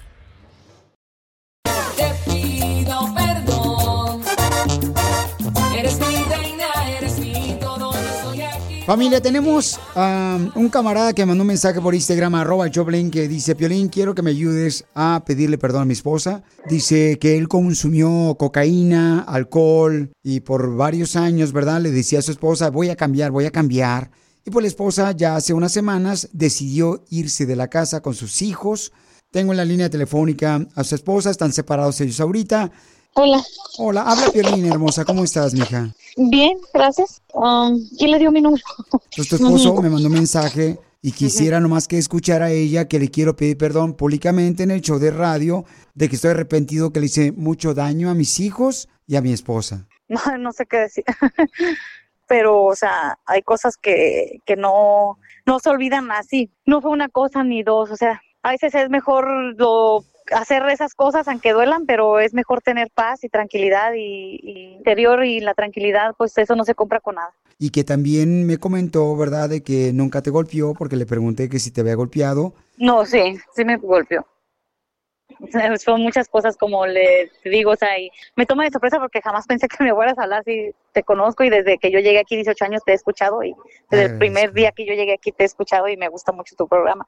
Familia, tenemos a un camarada que mandó un mensaje por Instagram, arroba Choplin, que dice, Piolín, quiero que me ayudes a pedirle perdón a mi esposa. Dice que él consumió cocaína, alcohol y por varios años, ¿verdad? Le decía a su esposa, voy a cambiar, voy a cambiar. Y pues la esposa ya hace unas semanas decidió irse de la casa con sus hijos. Tengo en la línea telefónica a su esposa, están separados ellos ahorita. Hola. Hola, habla Piolín, hermosa, ¿cómo estás, mija? Bien, gracias. Um, ¿Quién le dio mi número? Pues tu esposo me mandó un mensaje y quisiera nomás que escuchara a ella que le quiero pedir perdón públicamente en el show de radio de que estoy arrepentido que le hice mucho daño a mis hijos y a mi esposa. No, no sé qué decir. Pero, o sea, hay cosas que, que no, no se olvidan así. No fue una cosa ni dos. O sea, a veces es mejor lo, hacer esas cosas aunque duelan, pero es mejor tener paz y tranquilidad y, y interior y la tranquilidad, pues eso no se compra con nada. Y que también me comentó, ¿verdad?, de que nunca te golpeó porque le pregunté que si te había golpeado. No, sí, sí me golpeó. Son muchas cosas como le digo, o sea, y me toma de sorpresa porque jamás pensé que me fueras a hablar si te conozco y desde que yo llegué aquí 18 años te he escuchado y desde el primer día que yo llegué aquí te he escuchado y me gusta mucho tu programa.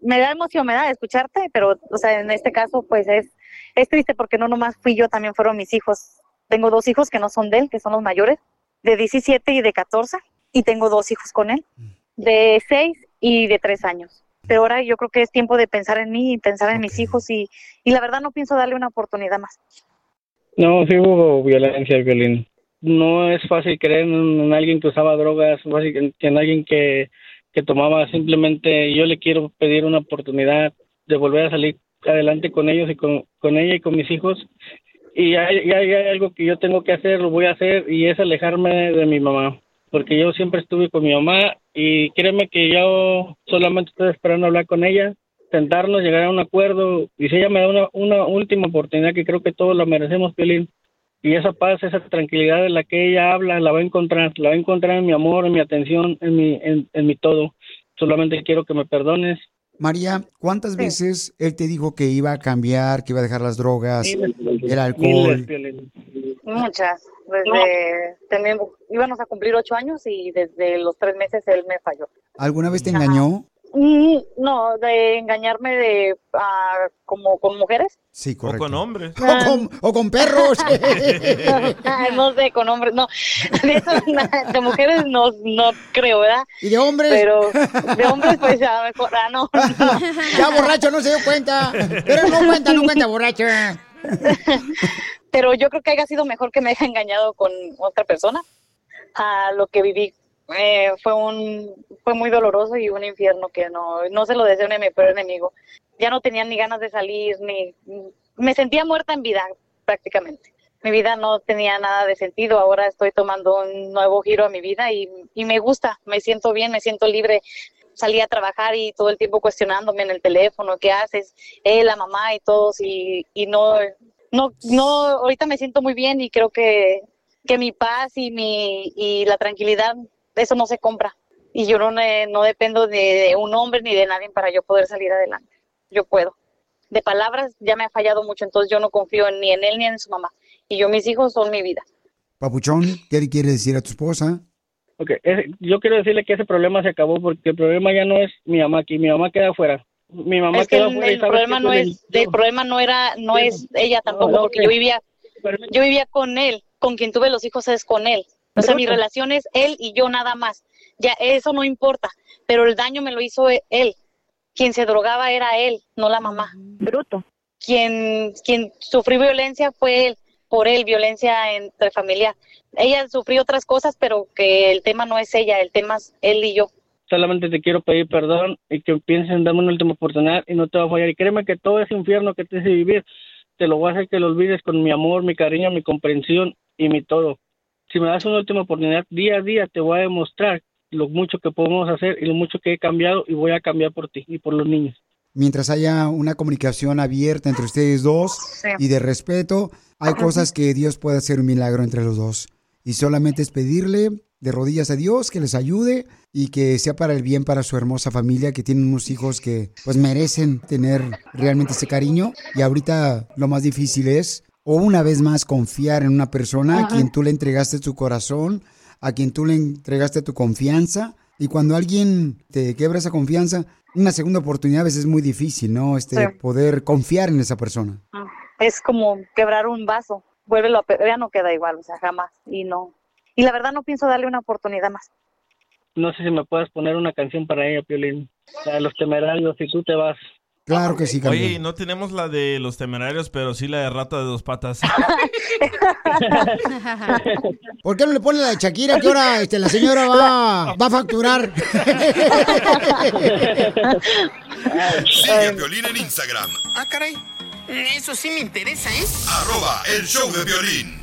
Me da emoción, me da escucharte, pero, o sea, en este caso, pues es, es triste porque no nomás fui yo, también fueron mis hijos. Tengo dos hijos que no son de él, que son los mayores, de 17 y de 14, y tengo dos hijos con él, de 6 y de 3 años. Pero ahora yo creo que es tiempo de pensar en mí y pensar en mis hijos y, y la verdad no pienso darle una oportunidad más. No, sí hubo violencia, violín. No es fácil creer en, en alguien que usaba drogas, que en alguien que, que tomaba. Simplemente yo le quiero pedir una oportunidad de volver a salir adelante con ellos y con, con ella y con mis hijos. Y hay, hay, hay algo que yo tengo que hacer, lo voy a hacer, y es alejarme de mi mamá. Porque yo siempre estuve con mi mamá y créeme que yo solamente estoy esperando hablar con ella, sentarnos, llegar a un acuerdo. Y si ella me da una, una última oportunidad, que creo que todos la merecemos, Piolín, y esa paz, esa tranquilidad de la que ella habla, la va a encontrar, la va a encontrar en mi amor, en mi atención, en mi, en, en mi todo. Solamente quiero que me perdones. María, ¿cuántas veces él te dijo que iba a cambiar, que iba a dejar las drogas, Miles, el miles, alcohol? Muchas. Desde, tenemos, íbamos a cumplir ocho años y desde los tres meses él me falló. ¿Alguna vez te engañó? Mm, No, de engañarme de ah, como con mujeres. Sí, correcto. con hombres. O con, o con perros. No sé, con hombres, no. De, eso, de mujeres no, no creo, ¿verdad? ¿Y de hombres? Pero de hombres, pues a lo mejor, ah, no. ya borracho no se dio cuenta. Pero no cuenta, no cuenta borracho. Pero yo creo que haya sido mejor que me haya engañado con otra persona a lo que viví. Eh, fue un fue muy doloroso y un infierno que no no se lo deseo ni mi peor enemigo. Ya no tenía ni ganas de salir ni me sentía muerta en vida prácticamente. Mi vida no tenía nada de sentido. Ahora estoy tomando un nuevo giro a mi vida y, y me gusta. Me siento bien, me siento libre. Salí a trabajar y todo el tiempo cuestionándome en el teléfono, ¿qué haces? Él, la mamá y todos y, y no no, no, ahorita me siento muy bien y creo que, que mi paz y mi y la tranquilidad, eso no se compra. Y yo no, ne- no dependo de, de un hombre ni de nadie para yo poder salir adelante. Yo puedo. De palabras ya me ha fallado mucho, entonces yo no confío ni en él ni en su mamá. Y yo, mis hijos son mi vida. Papuchón, ¿qué le quieres decir a tu esposa? Ok, yo quiero decirle que ese problema se acabó porque el problema ya no es mi mamá aquí, mi mamá queda afuera. Mi mamá es que queda el, afuera el ¿sabes problema no es, el problema no era, no es ella tampoco, no, porque yo vivía, yo vivía con él, con quien tuve los hijos es con él. O sea, mi relación es él y yo nada más. Ya eso no importa, pero el daño me lo hizo e- él. Quien se drogaba era él, no la mamá. Bruto. Quien, quien sufrió violencia fue él, por él, violencia entre familiar. Ella sufrió otras cosas, pero que el tema no es ella, el tema es él y yo. Solamente te quiero pedir perdón y que pienses en darme una última oportunidad y no te va a fallar. Y créeme que todo ese infierno que te hace vivir, te lo voy a hacer que lo olvides con mi amor, mi cariño, mi comprensión y mi todo. Si me das una última oportunidad, día a día te voy a demostrar lo mucho que podemos hacer y lo mucho que he cambiado y voy a cambiar por ti y por los niños. Mientras haya una comunicación abierta entre ustedes dos y de respeto, hay cosas que Dios puede hacer un milagro entre los dos. Y solamente es pedirle de rodillas a Dios que les ayude y que sea para el bien para su hermosa familia, que tienen unos hijos que pues merecen tener realmente ese cariño. Y ahorita lo más difícil es, o una vez más, confiar en una persona a quien tú le entregaste tu corazón, a quien tú le entregaste tu confianza. Y cuando alguien te quebra esa confianza, una segunda oportunidad a veces es muy difícil, ¿no? Este, Sí. poder confiar en esa persona. Es como quebrar un vaso. Vuélvelo a ya no queda igual, o sea, jamás. Y no. Y la verdad no pienso darle una oportunidad más. No sé si me puedes poner una canción para ella, Piolín. La de los temerarios, si tú te vas. Claro que sí, Oye, y no tenemos la de los temerarios, pero sí la de rata de dos patas. ¿Por qué no le pone la de Shakira? que ahora este, la señora va, va a facturar? Sigue a Piolín en Instagram, Ah, caray. Eso sí me interesa, ¿eh? arroba el show de violín.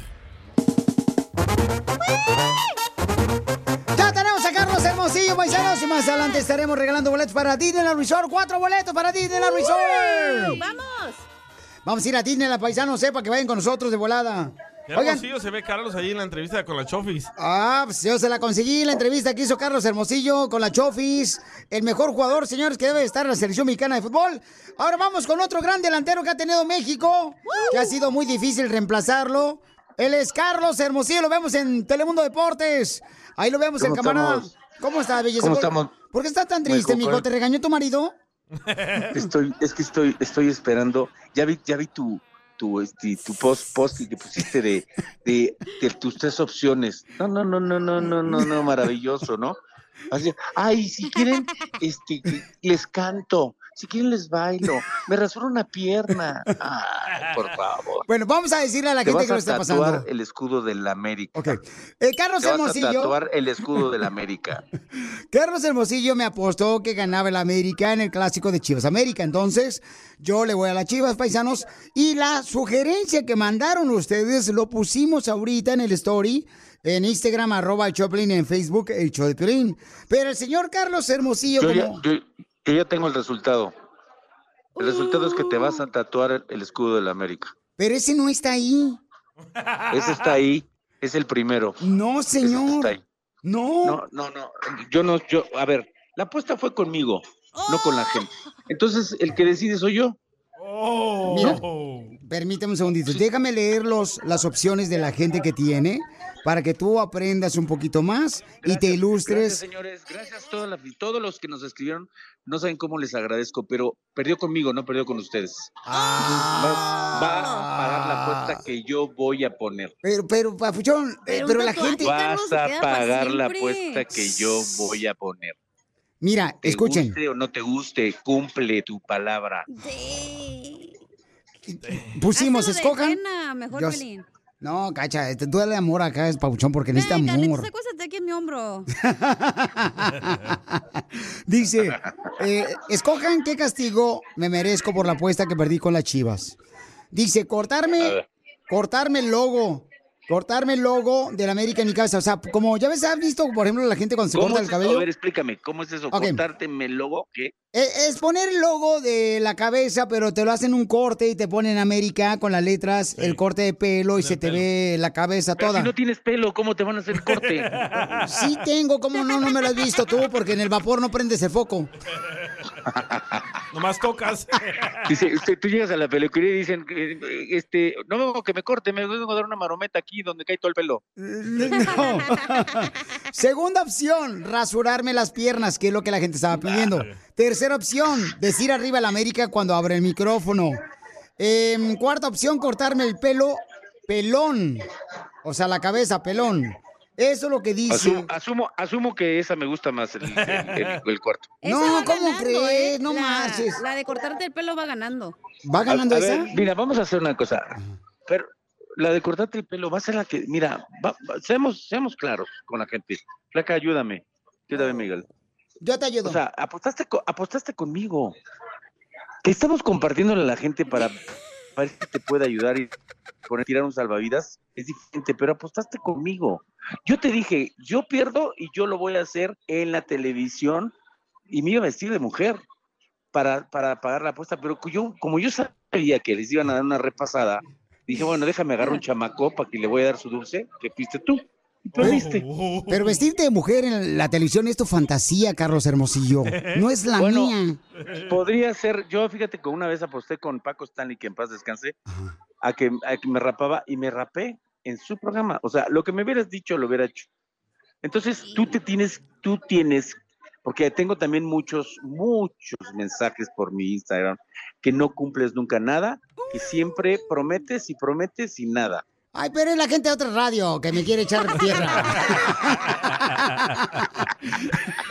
Hermosillo, paisanos, y más adelante estaremos regalando boletos para Disneyland Resort. Cuatro boletos para Disneyland Resort. ¡Vamos! Vamos a ir a Disneyland, paisanos, sepa que vayan con nosotros de volada. Qué Oigan, hermosillo se ve Carlos ahí en la entrevista con la Chofis. Ah, pues yo se la conseguí, la entrevista que hizo Carlos Hermosillo con la Chofis, el mejor jugador, señores, que debe estar en la selección mexicana de fútbol. Ahora vamos con otro gran delantero que ha tenido México, que ha sido muy difícil reemplazarlo. Él es Carlos Hermosillo, lo vemos en Telemundo Deportes. Ahí lo vemos, el ¿Cómo camarada. estamos? ¿Cómo está, belleza? ¿Cómo ¿Por- estamos? ¿Por qué estás tan triste, mijo? ¿Te regañó tu marido? Estoy, es que estoy, estoy esperando. Ya vi, ya vi tu, tu, este, tu post, post que pusiste de, de, de tus tres opciones. No, no, no, no, no, no, no, no, maravilloso, ¿no? Así, ay, si quieren, este, les canto. Si quieren les bailo. Me rasuro una pierna. Ay, por favor. Bueno, vamos a decirle a la Te gente que lo a está tatuar pasando. el escudo del América. Ok. Eh, Carlos Te vas a Hermosillo. tatuar el escudo del América. Carlos Hermosillo me apostó que ganaba el América en el clásico de Chivas América. Entonces, yo le voy a las Chivas, paisanos. Y la sugerencia que mandaron ustedes lo pusimos ahorita en el story, en Instagram, arroba el Choplin, en Facebook, el de Piolín. Pero el señor Carlos Hermosillo, Yo ya, como... yo, yo ya tengo el resultado. El resultado es que te vas a tatuar el, el escudo del América. Pero ese no está ahí. Ese está ahí, es el primero. No, señor. Está ahí. No. No, no, no. Yo no, yo, a ver, la apuesta fue conmigo, no con la gente. Entonces, el que decide soy yo. Mira, permíteme un segundito. Déjame leer los, las opciones de la gente que tiene para que tú aprendas un poquito más y te ilustres. Gracias, señores. Gracias a toda la- todos los que nos escribieron. No saben cómo les agradezco, pero perdió conmigo, no perdió con ustedes. Va, va a pagar la apuesta que yo voy a poner. Pero, pero, papuchón, eh, Pero pero, la gente... Vas a pagar la apuesta que yo voy a poner. Mira, Te escuchen. guste o no te guste, cumple tu palabra. Pusimos, Hazlo de escojan. pena, mejor, Yo-. No, cacha, te duele amor acá, es papuchón, porque necesita Venga, amor. neta, acuéstate aquí en mi hombro. Dice, eh, escojan qué castigo me merezco por la apuesta que perdí con las chivas. Dice, cortarme, cortarme el logo, cortarme el logo del América en mi cabeza. O sea, como ya ves, has visto, por ejemplo, la gente cuando se ¿Cómo corta es el cabello. A ver, explícame, ¿cómo es eso? Ok. ¿Cortárteme el logo? ¿Qué? Eh, Es poner el logo de la cabeza, pero te lo hacen un corte y te ponen América con las letras, el corte de pelo y se te ve la cabeza Pero toda. si no tienes pelo, ¿cómo te van a hacer corte? Sí tengo, ¿cómo no? No me lo has visto tú, porque en el vapor no prendes el foco. Nomás tocas. Dice, usted, tú llegas a la peluquería y dicen, eh, este, no vengo que me corte, me vengo a dar una marometa aquí donde cae todo el pelo. No. Segunda opción, rasurarme las piernas, que es lo que la gente estaba pidiendo. Tercera opción, decir arriba el América cuando abre el micrófono. Em, cuarta opción, cortarme el pelo pelón. O sea, la cabeza pelón. Eso es lo que dice. Asumo, asumo, asumo que esa me gusta más, el, el- el- el cuarto. No, ¿cómo ganando, crees? ¿eh? No la, marches. La de cortarte el pelo va ganando. ¿Va ganando A- a esa? ver, mira, vamos a hacer una cosa. Pero la de cortarte el pelo va a ser la que, mira, va- va- seamos, seamos claros con la gente. Flaca, ayúdame. Ayúdame, Miguel. Yo te ayudo. O sea, apostaste, apostaste conmigo. Que estamos compartiéndole a la gente para, para ver si te puede ayudar y poner, tirar un salvavidas. Es diferente, pero apostaste conmigo. Yo te dije, yo pierdo y yo lo voy a hacer en la televisión y me iba a vestir de mujer para, para pagar la apuesta. Pero yo, como yo sabía que les iban a dar una repasada, dije, bueno, déjame agarrar un chamaco para que le voy a dar su dulce, que fuiste tú. Perdiste. Pero vestirte de mujer en la televisión es tu fantasía, Carlos Hermosillo. No es la Bueno, mía. Podría ser, yo fíjate que una vez aposté con Paco Stanley, que en paz descanse, a que, a que me rapaba y me rapé en su programa. O sea, lo que me hubieras dicho lo hubiera hecho. Entonces tú te tienes, tú tienes, porque tengo también muchos, muchos mensajes por mi Instagram que no cumples nunca nada, que siempre prometes y prometes y nada. Ay, pero es la gente de otra radio que me quiere echar tierra.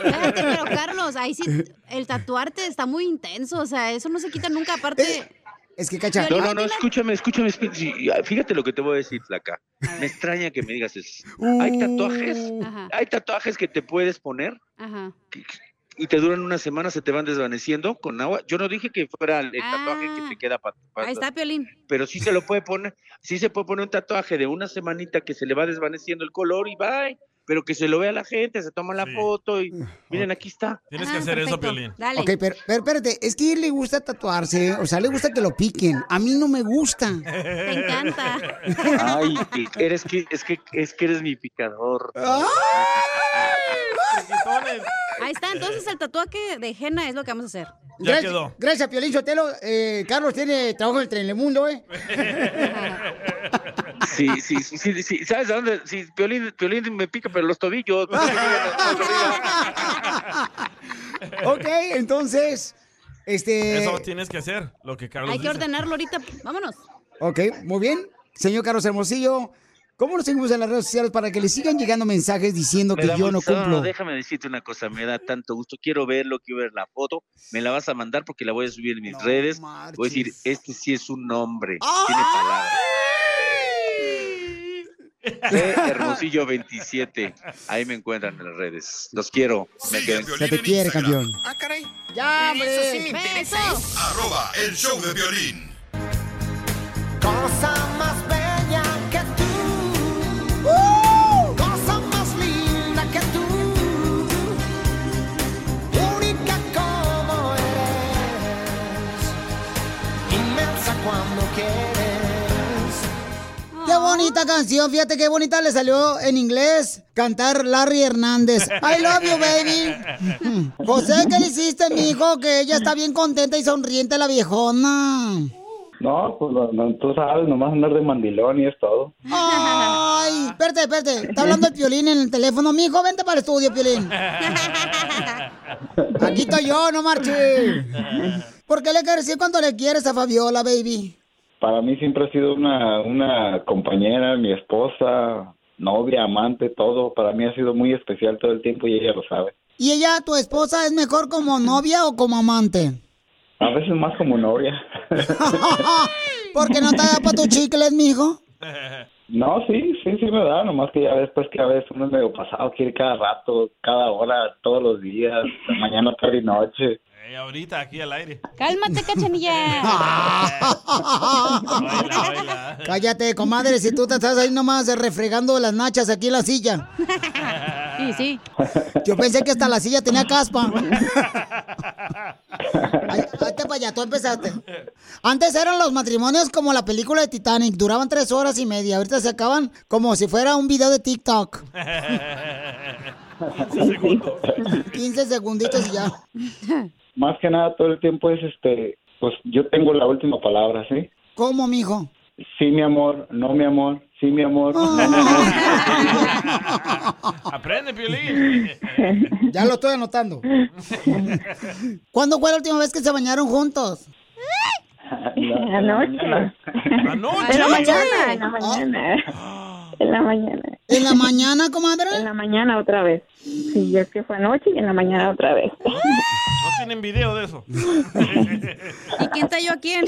Espérate, pero Carlos, ahí sí, el tatuarte está muy intenso, o sea, eso no se quita nunca, aparte... Es que, No, no, no, escúchame, escúchame, escú- sí, fíjate lo que te voy a decir, flaca. Me extraña que me digas eso. Hay tatuajes, Ajá. hay tatuajes que te puedes poner Ajá. Y te duran una semana, se te van desvaneciendo con agua. Yo no dije que fuera el tatuaje que te queda para... Ahí está, Piolín. Pero sí se lo puede poner, sí se puede poner un tatuaje de una semanita que se le va desvaneciendo el color y bye, pero que se lo vea la gente, se toma la foto y miren, aquí está. Tienes que hacer eso, Piolín. Ok, pero, pero espérate, es que a él le gusta tatuarse, o sea, le gusta que lo piquen. A mí no me gusta. Te encanta. Ay, que eres que, es que, es que eres mi picador. Ahí está, entonces el tatuaje de henna es lo que vamos a hacer. gracias, Gracias, Piolín Sotelo. Eh, Carlos tiene trabajo en el Telemundo, ¿eh? Sí, sí, sí, sí, sí. ¿Sabes a dónde? Sí, Piolín, Piolín me pica, pero los tobillos. ok, entonces, este... Eso tienes que hacer, lo que Carlos Hay que dice. ordenarlo ahorita. Vámonos. Ok, muy bien. Señor Carlos Hermosillo, ¿cómo nos seguimos en las redes sociales para que le sigan llegando mensajes diciendo Me que yo no cumplo? déjame decirte una cosa, me da tanto gusto. Quiero verlo, quiero ver la foto. Me la vas a mandar porque la voy a subir en mis redes. Voy a decir, este sí es un hombre. Tiene palabras. De Hermosillo 27. Ahí me encuentran en las redes. Los quiero. Me quedo. Se te quiere, campeón. ¡Ya, hombre! Eso sí me interesa, ¿eh? Arroba el show de violín. Cosa más bella cuando quieres. Qué bonita canción, fíjate qué bonita le salió en inglés cantar Larry Hernández. I love you, baby. José, ¿qué le hiciste, mijo? Que ella está bien contenta y sonriente la viejona. No, pues no, tú sabes, nomás andar de mandilón y es todo. Ay, espérate, espérate. Está hablando el Piolín en el teléfono. Mijo, vente para el estudio, Piolín. Aquí estoy yo, no marche. ¿Por qué le quieres decir cuando le quieres a Fabiola, baby? Para mí siempre ha sido una, una compañera, mi esposa, novia, amante, todo. Para mí ha sido muy especial todo el tiempo y ella lo sabe. ¿Y ella, tu esposa, es mejor como novia o como amante? A veces más como novia. ¿Por qué no te da para tus chicles, mijo? No, sí, sí, sí me da, nomás que ya ves, pues que a veces uno es medio pasado, quiere cada rato, cada hora, todos los días, mañana, tarde y noche. Eh, ahorita aquí al aire. Cálmate, cachanilla. Cállate, comadre, si tú te estás ahí nomás refregando las nachas aquí en la silla. Sí, sí. Yo pensé que hasta la silla tenía caspa. Ay, Hazte para allá, tú empezaste. Antes eran los matrimonios como la película de Titanic, duraban tres horas y media. Ahorita se acaban como si fuera un video de TikTok. 15 segunditos y ya. Más que nada, todo el tiempo es este, pues yo tengo la última palabra, ¿sí? ¿Cómo, mijo? Sí, mi amor, no, mi amor, sí, mi amor, no, mi amor. Aprende, Piolín. Ya lo estoy anotando. ¿Cuándo fue la última vez que se bañaron juntos? Anoche. Anoche. En la mañana, en la mañana. En la mañana. ¿En la mañana, comadre? En la mañana otra vez. Sí, es que fue anoche y en la mañana otra vez. No tienen video de eso. ¿Y quién talló a quién?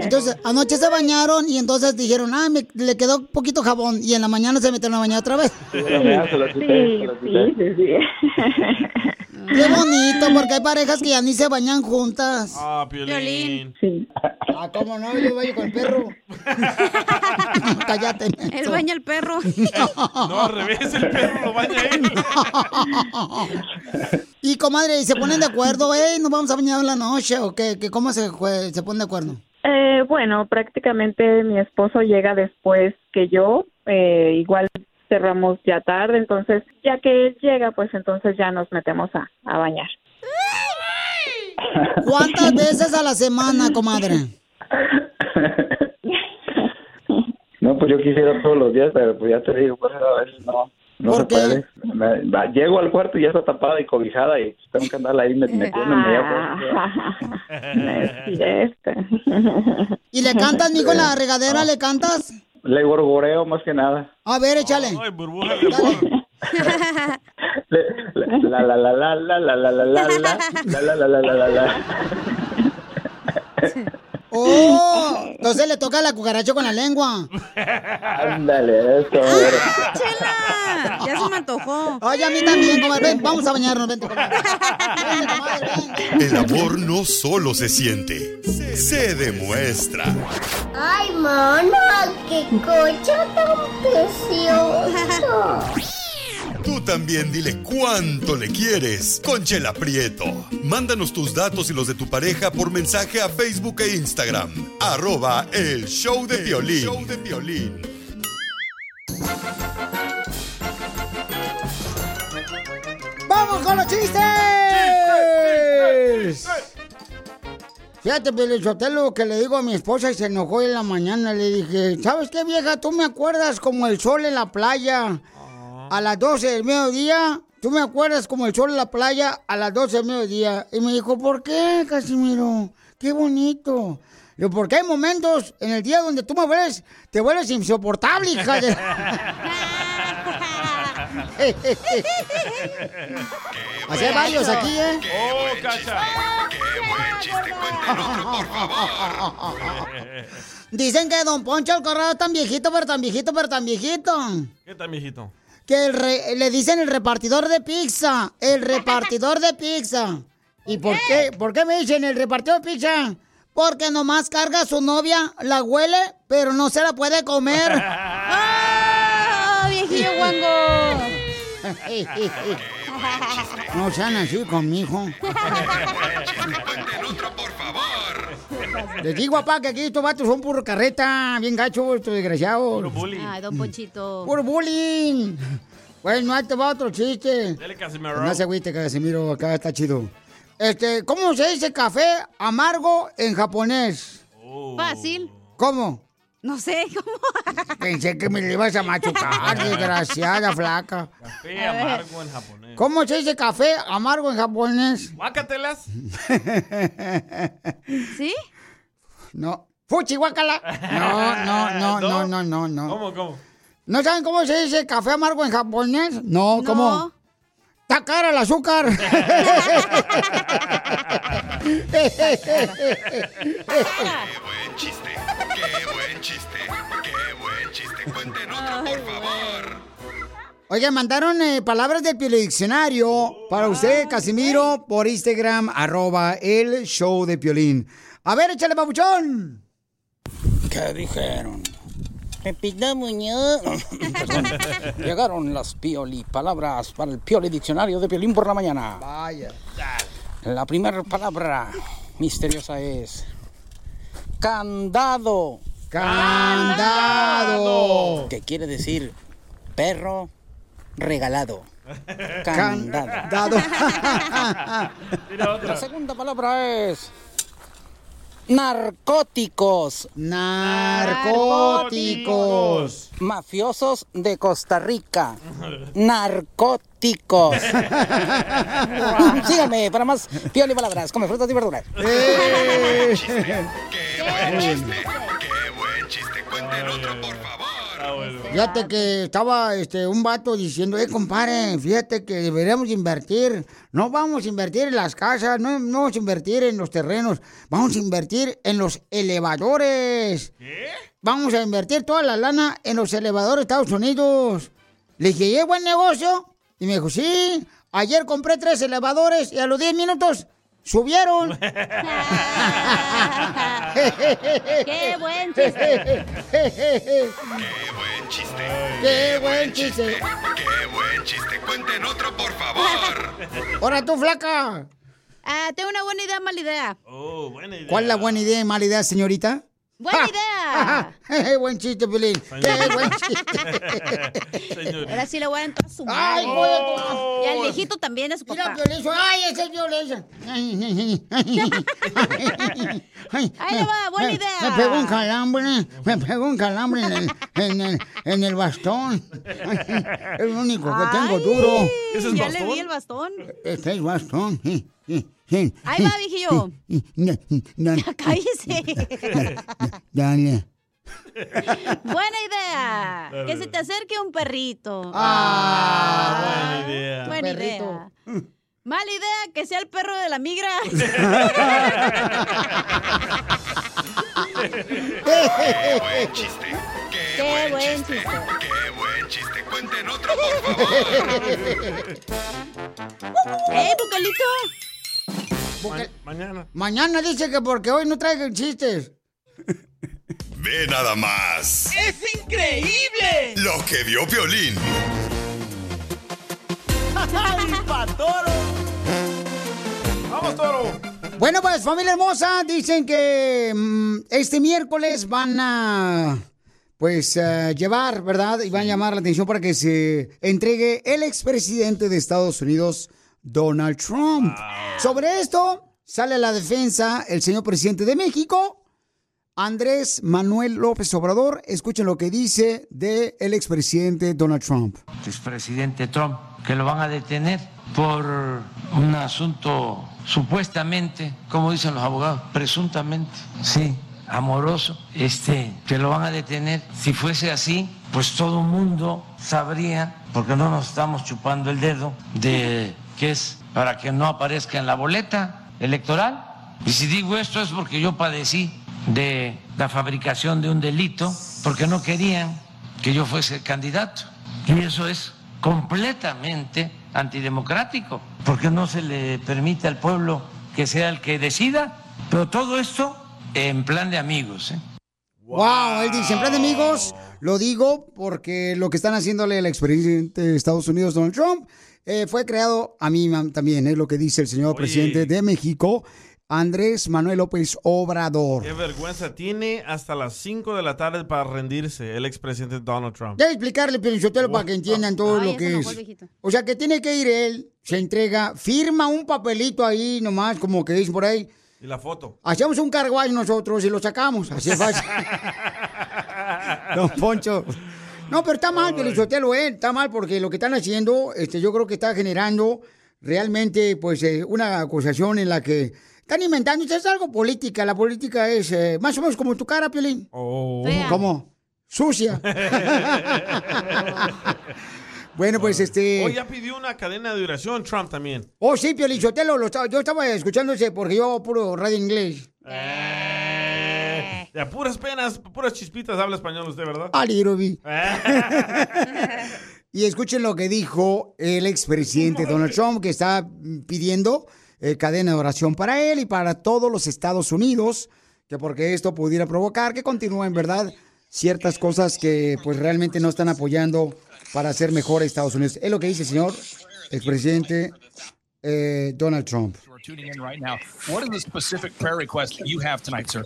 Entonces, anoche se bañaron y entonces dijeron, ah, me, le quedó poquito jabón. Y en la mañana se metieron a bañar otra vez. Sí, sí, sí, sí. Qué bonito, porque hay parejas que ya ni se bañan juntas. Ah, Piolín. Sí. Ah, ¿cómo no? Yo baño con el perro. Cállate. Él baña al perro. No, al revés, el perro lo baña él. Y comadre, ¿y se ponen de acuerdo? ¿Eh? ¿Nos vamos a bañar en la noche o qué? ¿Qué- ¿Cómo se, jue- se ponen de acuerdo? Eh, bueno, prácticamente mi esposo llega después que yo. Eh, igual cerramos ya tarde, entonces ya que él llega, pues entonces ya nos metemos a, a bañar. ¿Cuántas veces a la semana, comadre? No, pues yo quisiera todos los días, pero pues ya te digo, pues a veces no. No se puede. Me- llego al cuarto y ya está tapada y cobijada y tengo que andar ahí met- metiéndome ya, pues. ¿Y le cantas, mijo, en la regadera? ¿Le cantas? Le gorgoreo más que nada. A ver, échale. Ay, burbuja de amor. La la la la la la la la la la la la la la la ¡Oh! Entonces le toca la cucaracha con la lengua. Ándale, eso. ¡Chela! Ya se me antojó. Oye, a mí también, comadre. Ven, vamos a bañarnos, vente, comadre. El amor no solo se siente, se demuestra. Ay, mana, qué coche tan precioso. Tú también dile cuánto le quieres con Chela Prieto. Mándanos tus datos y los de tu pareja por mensaje a Facebook e Instagram. Arroba el show de violín. show de violín. ¡Vamos con los chistes! Fíjate, Pelizotelo, que le digo a mi esposa y se enojó en la mañana. Le dije, ¿sabes qué, vieja? ¿Tú me acuerdas como el sol en la playa a las 12 del mediodía? ¿Tú me acuerdas como el sol en la playa a las 12 del mediodía? Y me dijo, ¿por qué, Casimiro? Qué bonito. Yo, porque hay momentos en el día donde tú me vuelves, te vuelves insoportable, hija de... Así hay varios aquí, ¿eh? ¡Oh, cacha! Dicen que Don Poncho Alcorrado es tan viejito, pero tan viejito, pero tan viejito. ¿Qué tal, mijito? Que el re- le dicen el repartidor de pizza. El repartidor de pizza. ¿Y por qué? ¿Por qué me dicen el repartidor de pizza? Porque nomás carga a su novia, la huele, pero no se la puede comer. ¡Oh, viejillo guango! No sean así conmigo. Les digo, papá, que aquí estos vatos son puro carreta, bien gacho, estos desgraciados. Ay, don Ponchito. Puro bullying. Bueno, ahí te va otro chiste. Dale, Casimiro. No se agüite, Casimiro, acá está chido. Este, ¿cómo se dice café amargo en japonés? Fácil. ¿Cómo? No sé, ¿cómo? Pensé que me le ibas a machucar, desgraciada flaca. Café amargo en japonés. ¿Cómo se dice café amargo en japonés? ¿Guácatelas? ¿Sí? No. ¡Fuchi, guácala! No, no, no, no, no, no, no. ¿Cómo, cómo? ¿No saben cómo se dice café amargo en japonés? No, ¿cómo? Está cara el azúcar. buen chiste, qué buen chiste, qué buen chiste. Cuenten otro, por favor. Oye, mandaron eh, palabras del diccionario para usted, Casimiro, por Instagram, arroba el show de Piolín. A ver, échale, papuchón. ¿Qué dijeron? Pepito Muñoz. Perdón. Llegaron las pioli palabras para el pioli diccionario de Piolín por la mañana. Vaya. La primera palabra misteriosa es candado. Candado. Que quiere decir perro regalado. Candado. La segunda palabra es narcóticos. Narcóticos. Mafiosos de Costa Rica. Narcóticos. Síganme para más pioli palabras. Come frutas y verduras. Qué buen chiste, qué buen chiste. Cuenten otro, por favor. Fíjate que estaba este, un vato diciendo, eh, compadre, fíjate que deberíamos invertir. No vamos a invertir en las casas, no, no vamos a invertir en los terrenos, vamos a invertir en los elevadores. ¿Qué? Vamos a invertir toda la lana en los elevadores de Estados Unidos. Le dije, ¿y es buen negocio? Y me dijo, sí, ayer compré tres elevadores y a los 10 minutos subieron. ¡Qué buen chiste! buen chiste. ¡Qué buen chiste! ¡Qué buen chiste! Cuenten otro, por favor. Ahora tú, flaca. Ah, tengo una buena idea, mala idea. Oh, buena idea. ¿Cuál es la buena idea y mala idea, señorita? ¡Buena idea! ¡Qué buen chiste, Pelín! ¡Qué buen chiste! Ahora sí le voy a dar en toda su ¡Ay, madre. güey! Y al viejito también, a su Mira, papá. Piolín, ¡ay, ese es violencia! Ahí le va, buena idea. Me pegó un calambre, me pegó un calambre en el, en el, en el bastón. Es lo único que tengo Ay, duro. ya le vi el bastón. Este es bastón. sí, sí. Ahí va, viejillo. Ya cállese. Dale. Buena idea. Que se te acerque un perrito. Ah, buena idea. Buena Perrito. idea. Mala idea que sea el perro de la migra. ¡Qué buen chiste! ¡Qué, Qué buen, buen chiste! chiste. ¡Qué buen chiste! Cuenten otro, por favor. ¡Eh, Bucalito! Porque- Mañana. Mañana dice que porque hoy no traigo chistes. Ve nada más. ¡Es increíble! Lo que vio Violín. ¡Ay, pa' toro! ¡Vamos, toro! Bueno, pues familia hermosa, dicen que mm, este miércoles van a pues eh, llevar, ¿verdad? Y van a llamar la atención para que se entregue el expresidente de Estados Unidos, Donald Trump. Sobre esto sale a la defensa el señor presidente de México, Andrés Manuel López Obrador. Escuchen lo que dice del el expresidente Donald Trump. expresidente Trump, que lo van a detener por un asunto supuestamente, como dicen los abogados, presuntamente, sí, amoroso, este, que lo van a detener. Si fuese así, pues todo el mundo sabría, porque no nos estamos chupando el dedo, de que es para que no aparezca en la boleta electoral. Y si digo esto es porque yo padecí de la fabricación de un delito, porque no querían que yo fuese candidato. Y eso es completamente antidemocrático, porque no se le permite al pueblo que sea el que decida, pero todo esto en plan de amigos. ¿eh? Wow, él dice, en plan de amigos, lo digo porque lo que están haciéndole al expresidente de Estados Unidos, Donald Trump, eh, fue creado a mí también, es lo que dice el señor presidente de México, Andrés Manuel López Obrador. Qué vergüenza. Tiene hasta las 5 de la tarde para rendirse el expresidente Donald Trump. Debe explicarle, Pelichotelo, para que entiendan todo Ay, lo que es. O sea, que tiene que ir él, se entrega, firma un papelito ahí nomás, como que dicen por ahí. Y la foto. Hacemos un carguay nosotros y lo sacamos. Así es fácil. Don Poncho. No, pero está mal, Pelizotelo, ¿eh? Está mal porque lo que están haciendo, este, yo creo que está generando realmente, pues, eh, una acusación en la que están inventando. Esto es algo política. La política es eh, más o menos como tu cara, Piolín. Oh. ¿Cómo? Sucia. bueno, pues, este... Hoy ya pidió una cadena de duración Trump también. Oh, sí, Piolichotelo, lo estaba, yo estaba escuchándose porque yo puro radio inglés. Eh, de a puras penas, puras chispitas habla español usted, ¿verdad? Alirobi. Y escuchen lo que dijo el expresidente Donald Trump, que está pidiendo eh, cadena de oración para él y para todos los Estados Unidos, que porque esto pudiera provocar que continúen, ¿verdad? Ciertas cosas que pues realmente no están apoyando para hacer mejor a Estados Unidos. Es lo que dice el señor expresidente eh, Donald Trump. tuning in right now. What is the specific prayer request you have tonight, sir?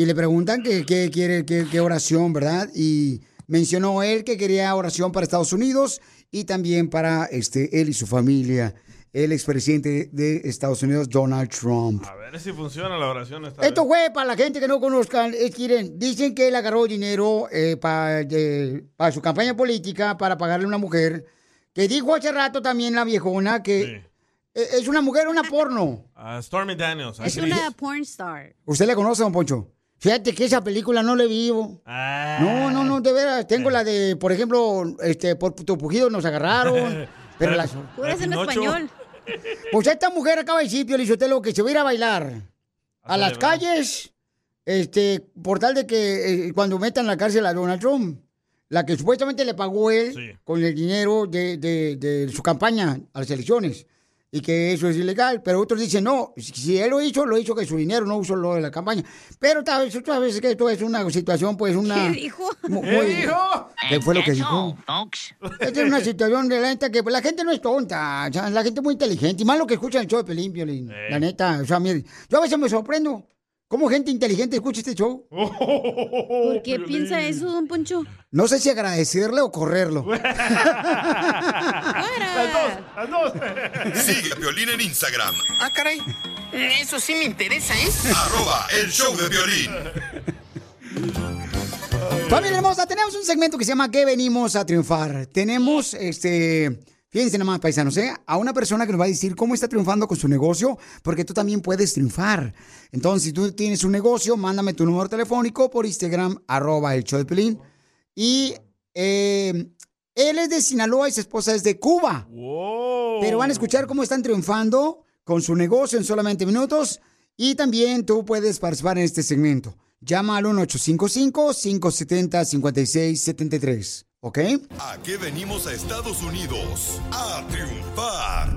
Y le preguntan que qué quiere, qué, oración, ¿verdad? Y mencionó él que quería oración para Estados Unidos y también para este, él y su familia, el expresidente de Estados Unidos, Donald Trump. A ver si funciona la oración esta Esto fue para la gente que no conozcan, es dicen que él agarró dinero eh, para, para su campaña política para pagarle a una mujer que dijo hace rato también la viejona que eh, es una mujer, una porno. Ah, Stormy Daniels. Es una porn star. ¿Usted le conoce, don Poncho? Fíjate que esa película no la vivo. No, no, no, de veras. Tengo la de, por ejemplo, este, por tu pujido nos agarraron. Pero las... Puras en español. Pues esta mujer acaba de decir, Pio Lizotelo, que se va a ir a bailar a, las calles, este, por tal de que eh, cuando metan en la cárcel a Donald Trump, la que supuestamente le pagó él con el dinero de, de- de su campaña a las elecciones, y que eso es ilegal, pero otros dicen, no, si- él lo hizo, lo hizo con su dinero, no usó lo de la campaña. Pero tal vez, tú sabes que esto es una situación, pues, una... ¿Qué dijo? mu- ¿Qué muy- dijo? ¿Qué fue lo que dijo? Esta es una situación de la neta que pues, la gente no es tonta, o sea, la gente es muy inteligente, y más lo que escuchan el show de Pelín, Piolín, la neta, o sea, mire, yo a veces me sorprendo, ¿cómo gente inteligente escucha este show? ¿Por qué piensa eso, don Poncho? No sé si agradecerle o correrlo. Sigue a Piolín en Instagram, Ah, caray. Eso sí me interesa, ¿eh? arroba el show de violín. Familia hermosa, tenemos un segmento que se llama ¿Qué venimos a triunfar? Tenemos, este, fíjense nada más, paisanos, ¿eh? A una persona que nos va a decir cómo está triunfando con su negocio, porque tú también puedes triunfar. Entonces, si tú tienes un negocio, mándame tu número telefónico por Instagram, arroba el show de Pelín. Y eh, él es de Sinaloa y su esposa es de Cuba. Pero van a escuchar cómo están triunfando con su negocio en solamente minutos. Y también tú puedes participar en este segmento. Llama al 1-855-570-5673. ¿Ok? ¿A qué venimos a Estados Unidos? A triunfar.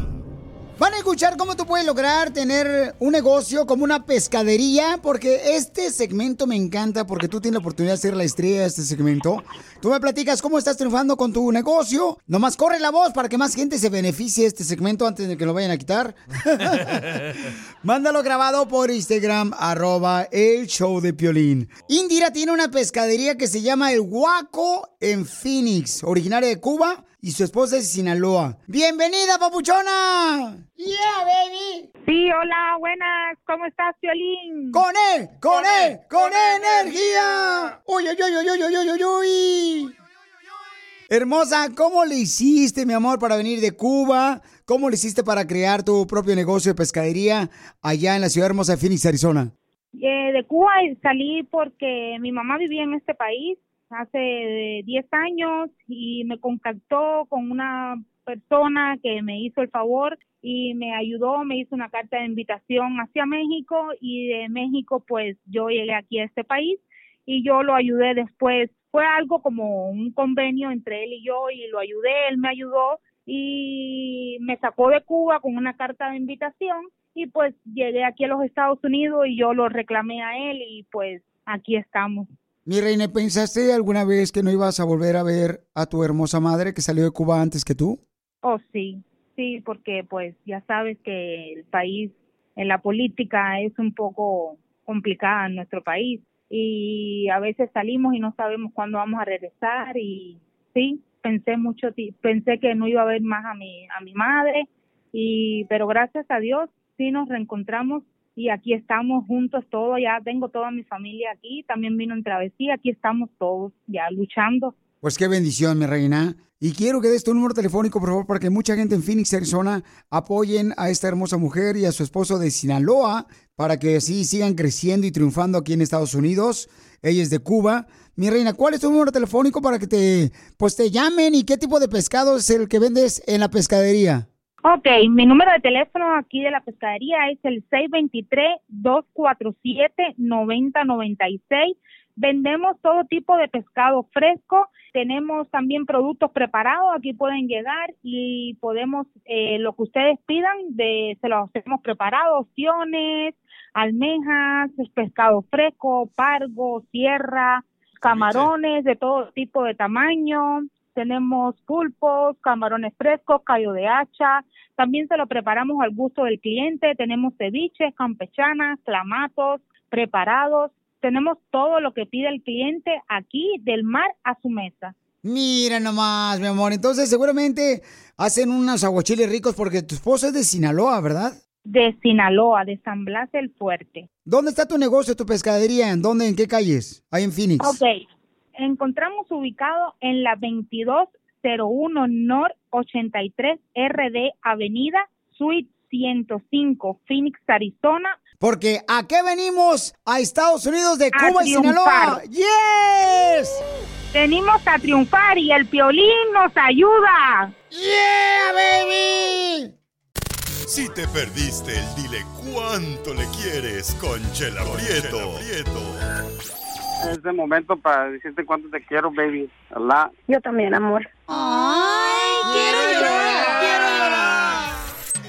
Van a escuchar cómo tú puedes lograr tener un negocio como una pescadería, porque este segmento me encanta, porque tú tienes la oportunidad de ser la estrella de este segmento. Tú me platicas cómo estás triunfando con tu negocio. Nomás corre la voz para que más gente se beneficie de este segmento antes de que lo vayan a quitar. Mándalo grabado por Instagram, arroba el show de Piolín. Indira tiene una pescadería que se llama El Guaco en Phoenix, originaria de Cuba, y su esposa es de Sinaloa. ¡Bienvenida, papuchona! Yeah, baby. Sí, hola, buenas. ¿Cómo estás, Piolín? ¡Con él! ¡Con él! ¡Con energía! ¡Uy, uy, uy, uy, uy, uy, uy, uy! Hermosa, ¿cómo le hiciste, mi amor, para venir de Cuba? ¿Cómo le hiciste para crear tu propio negocio de pescadería allá en la ciudad hermosa de Phoenix, Arizona? Eh, de Cuba salí porque mi mamá vivía en este país hace 10 años y me contactó con una persona que me hizo el favor y me ayudó, me hizo una carta de invitación hacia México y de México pues yo llegué aquí a este país y yo lo ayudé después. Fue algo como un convenio entre él y yo y lo ayudé, él me ayudó y me sacó de Cuba con una carta de invitación y pues llegué aquí a los Estados Unidos y yo lo reclamé a él y pues aquí estamos. Mi reina, ¿pensaste alguna vez que no ibas a volver a ver a tu hermosa madre que salió de Cuba antes que tú? Oh, sí, sí, porque pues ya sabes que el país en la política es un poco complicada en nuestro país y a veces salimos y no sabemos cuándo vamos a regresar y sí, pensé mucho, pensé que no iba a ver más a mi a mi madre y pero gracias a Dios sí nos reencontramos y aquí estamos juntos todos, ya tengo toda mi familia aquí, también vino en travesía, aquí estamos todos ya luchando. Pues qué bendición, mi reina. Y quiero que des tu número telefónico, por favor, para que mucha gente en Phoenix, Arizona, apoyen a esta hermosa mujer y a su esposo de Sinaloa, para que así sigan creciendo y triunfando aquí en Estados Unidos. Ella es de Cuba. Mi reina, ¿cuál es tu número telefónico para que te, pues te llamen y qué tipo de pescado es el que vendes en la pescadería? Ok, mi número de teléfono aquí de la pescadería es el 623-247-9096. Vendemos todo tipo de pescado fresco. Tenemos también productos preparados. Aquí pueden llegar y podemos, eh, lo que ustedes pidan, de, se los hacemos preparado. Opciones, almejas, pescado fresco, pargo, sierra, camarones de todo tipo de tamaño. Tenemos pulpos, camarones frescos, callo de hacha. También se lo preparamos al gusto del cliente. Tenemos ceviches, campechanas, clamatos preparados. Tenemos todo lo que pide el cliente aquí del mar a su mesa. Mira nomás, mi amor. Entonces, seguramente hacen unos aguachiles ricos porque tu esposo es de Sinaloa, ¿verdad? De Sinaloa, de San Blas del Fuerte. ¿Dónde está tu negocio, tu pescadería? ¿En dónde? ¿En qué calles? Ahí en Phoenix. Ok, encontramos ubicado en la 2201 North 83 RD Avenida, Suite 105, Phoenix, Arizona. Porque ¿a qué venimos a Estados Unidos de A Cuba y Sinaloa? ¡Yes! Venimos a triunfar y el piolín nos ayuda. ¡Yeah, baby! Si te perdiste el dile cuánto le quieres con Chela Prieto. Es de momento para decirte cuánto te quiero, baby. Allah. Yo también, amor. Ay, quiero llorar, quiero llorar.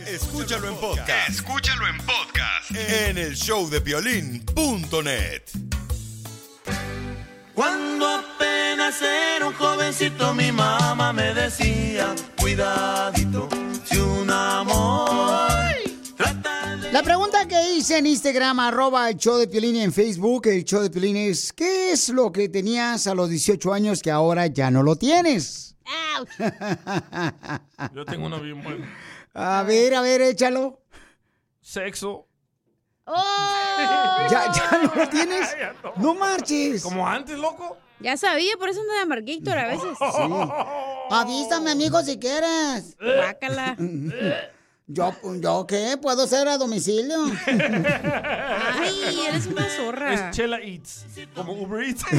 Escúchalo en podcast. Escúchalo en podcast. En el show de violín.net. Cuando apenas era un jovencito, mi mamá me decía, cuidadito, si un amor. La pregunta que hice en Instagram, arroba el show de Piolín y en Facebook, el show de Piolín es, ¿qué es lo que tenías a los 18 años que ahora ya no lo tienes? Yo tengo una bien buena. A ver, a ver, échalo. Sexo. ¿Ya, ya no lo tienes? No marches. Como antes, loco. Ya sabía, por eso anda de amarguítor a veces. Avísame, amigo, si quieres. Guácala. ¿Yo, ¿Yo qué? ¿Puedo ser a domicilio? Ay, eres una zorra. Es Chela Eats. Como Uber Eats.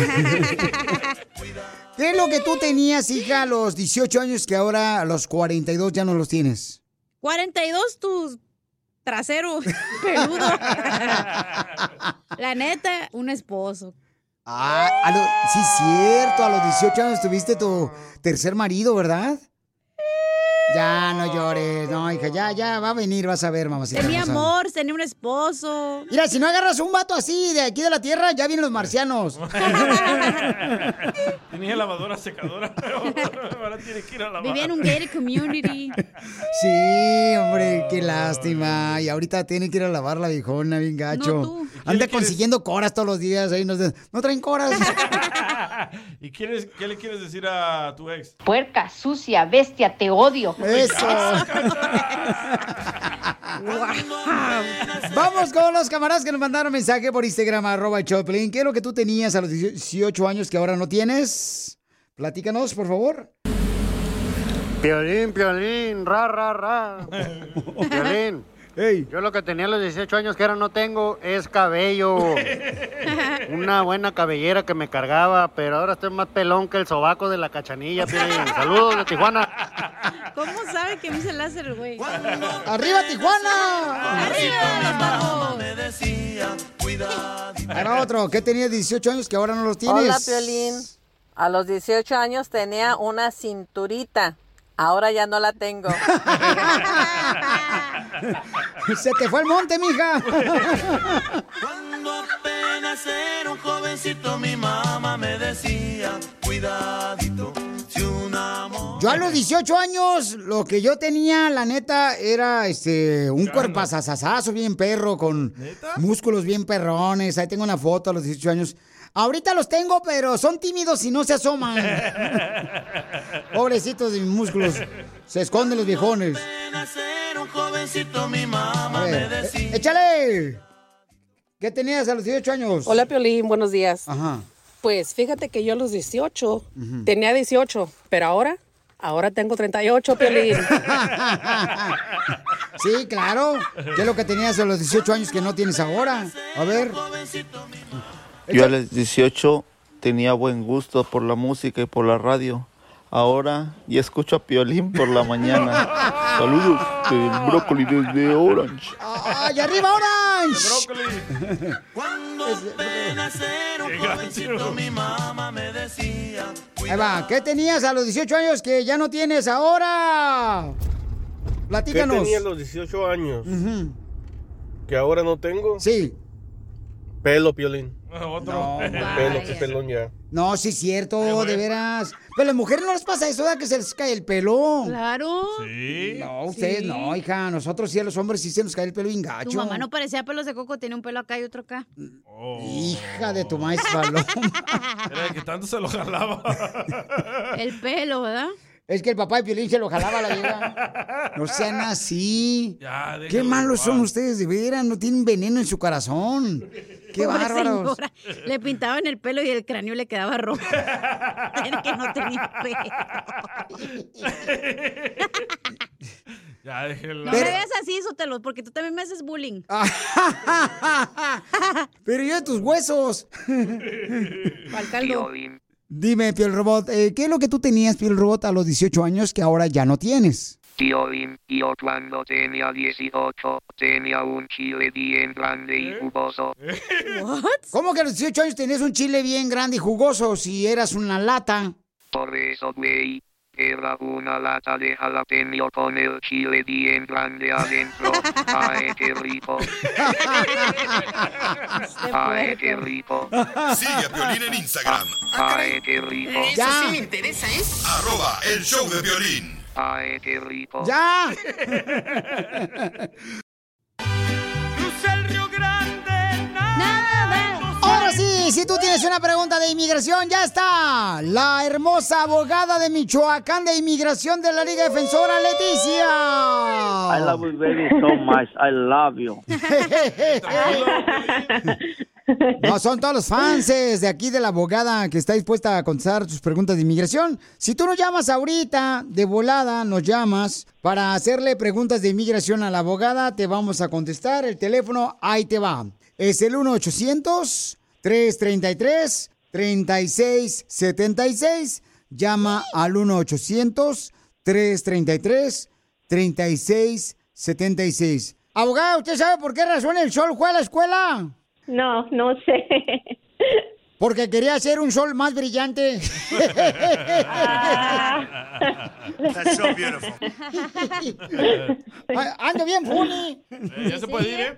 ¿Qué es lo que tú tenías, hija, a los 18 años que ahora a los 42 ya no los tienes? 42 tus trasero peludo. La neta, un esposo. Ah, a lo- sí, cierto, a los 18 años tuviste tu tercer marido, ¿verdad? Ya, no llores, no, hija, ya, ya, va a venir, vas a ver, mamacita. Tenía amor, tenía un esposo. Mira, si no agarras un vato así de aquí de la tierra, ya vienen los marcianos. Tenía lavadora secadora. Ahora tiene que ir a lavar. Vivía en un gated community. Sí, hombre, qué lástima. Y ahorita tiene que ir a lavar la viejona, bien gacho. No, tú. Anda consiguiendo coras todos los días ahí. Nos no traen coras. ¿Y qué le quieres decir a tu ex? Puerca, sucia, bestia, te odio. Eso. Vamos con los camaradas que nos mandaron mensaje por Instagram, arroba Choplin. ¿Qué es lo que tú tenías a los 18 años que ahora no tienes? Platícanos, por favor. Piolín, piolín, ra, ra, ra. Piolín. Yo lo que tenía a los 18 años que ahora no tengo es cabello. Una buena cabellera que me cargaba, pero ahora estoy más pelón que el sobaco de la cachanilla, Piolín. Saludos de Tijuana. ¿Cómo sabe que me hice láser, güey? ¡Arriba, Tijuana! ¡Arriba, me decía, va otro. ¿Qué tenías 18 años que ahora no los tienes? Hola, Piolín. A los 18 años tenía una cinturita. Ahora ya no la tengo. Se te fue el monte, mija. Cuando apenas era un jovencito, mi mamá me decía, cuidadito, si un amor. Yo a los 18 años, lo que yo tenía, la neta, era este un cuerpazazazazo bien perro, con músculos bien perrones. Ahí tengo una foto a los 18 años. Ahorita los tengo, pero son tímidos y no se asoman. Pobrecitos de mis músculos. Se esconden los viejones. Un jovencito, mi A mamá me ver, decía. eh, échale. ¿Qué tenías a los 18 años? Hola, Piolín, buenos días. Ajá. Pues fíjate que yo a los 18 Ujú. tenía 18, pero ahora, ahora tengo 38, Piolín. Sí, claro. ¿Qué es lo que tenías a los 18 años que no tienes ahora? A ver. Yo a los 18 tenía buen gusto por la música y por la radio. Ahora ya escucho a Piolín por la mañana. Saludos del brócoli desde Orange. ¡Ay, arriba Orange! Cuando apenas era un jovencito, mi mamá me decía. Ahí va. ¿Qué tenías a los 18 años que ya no tienes ahora? ¿Qué Platícanos. tenía a los 18 años? Que ahora no tengo. Sí. Pelo, Piolín. Otro. Pelo, qué pelón ya. No, sí es cierto, de veras. Pero a las mujeres no les pasa eso, ¿verdad? Que se les cae el pelo. Claro. Sí. No, ustedes Sí. no, hija. Nosotros sí, a los hombres sí se nos cae el pelo bien gacho. Tu mamá no parecía pelos de coco, tenía un pelo acá y otro acá. Hija de tu maíz paloma. Era que tanto se lo jalaba. El pelo, ¿verdad? Es que el papá de Piolín se lo jalaba a la vieja. No sean así. Ya, Qué malos son ustedes, de veras. No tienen veneno en su corazón. Qué Pobre bárbaros. señora. Le pintaban el pelo y el cráneo le quedaba rojo. Era que no tenía pelo. Ya, déjelo. No me veas así, Sotelo, porque tú también me haces bullying. Pero yo de tus huesos. ¿Cuál caldo? Dime, Piel Robot, eh, ¿qué es lo que tú tenías, Piel Robot, a los 18 años que ahora ya no tienes? Tío Bim, yo cuando tenía 18 tenía un chile bien grande y jugoso. ¿Cómo que a los 18 años tenías un chile bien grande y jugoso si eras una lata? Por eso, güey, era una lata de jalapeño con el chile bien grande adentro. ¡Ay, qué rico! ¡Ay, qué rico! Sigue a Piolín en Instagram. ¡Ay, qué rico! Eso sí me interesa, ¿eh? Arroba el show de violín. ¡Ay, qué rico! ¡Ya! si tú tienes una pregunta de inmigración, ya está. La hermosa abogada de Michoacán de inmigración de la Liga Defensora, Leticia. I love you, baby, so much. I love you. No, son todos los fans de aquí de la abogada que está dispuesta a contestar tus preguntas de inmigración. Si tú nos llamas ahorita, de volada, nos llamas para hacerle preguntas de inmigración a la abogada, te vamos a contestar. El teléfono, ahí te va. Es el 1-800-333-3676. Llama al 1-800-333-3676. Abogada, ¿usted sabe por qué razón el sol fue a la escuela? No, no sé. Porque quería hacer un sol más brillante. That's so beautiful. Ay, Ando bien, funny. Eh, ya se puede ir, ¿eh?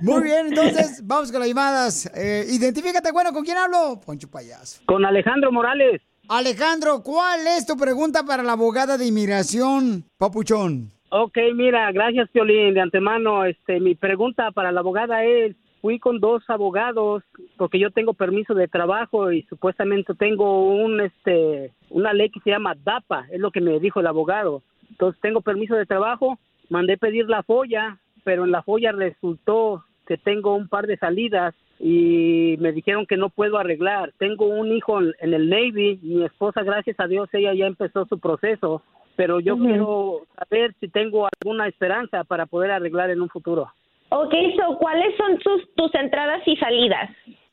Muy bien, entonces vamos con las llamadas. Eh, identifícate, bueno, ¿con quién hablo? Poncho Payaso. Con Alejandro Morales. Alejandro, ¿cuál es tu pregunta para la abogada de inmigración, papuchón? Ok, mira, gracias, Piolín. De antemano, este, mi pregunta para la abogada es, fui con dos abogados porque yo tengo permiso de trabajo y supuestamente tengo un, este, una ley que se llama DAPA, es lo que me dijo el abogado. Entonces tengo permiso de trabajo, mandé pedir la folla, pero en la folla resultó que tengo un par de salidas y me dijeron que no puedo arreglar. Tengo un hijo en, el Navy, mi esposa, gracias a Dios, ella ya empezó su proceso, pero yo quiero saber si tengo alguna esperanza para poder arreglar en un futuro. Ok, so, ¿cuáles son sus, tus entradas y salidas?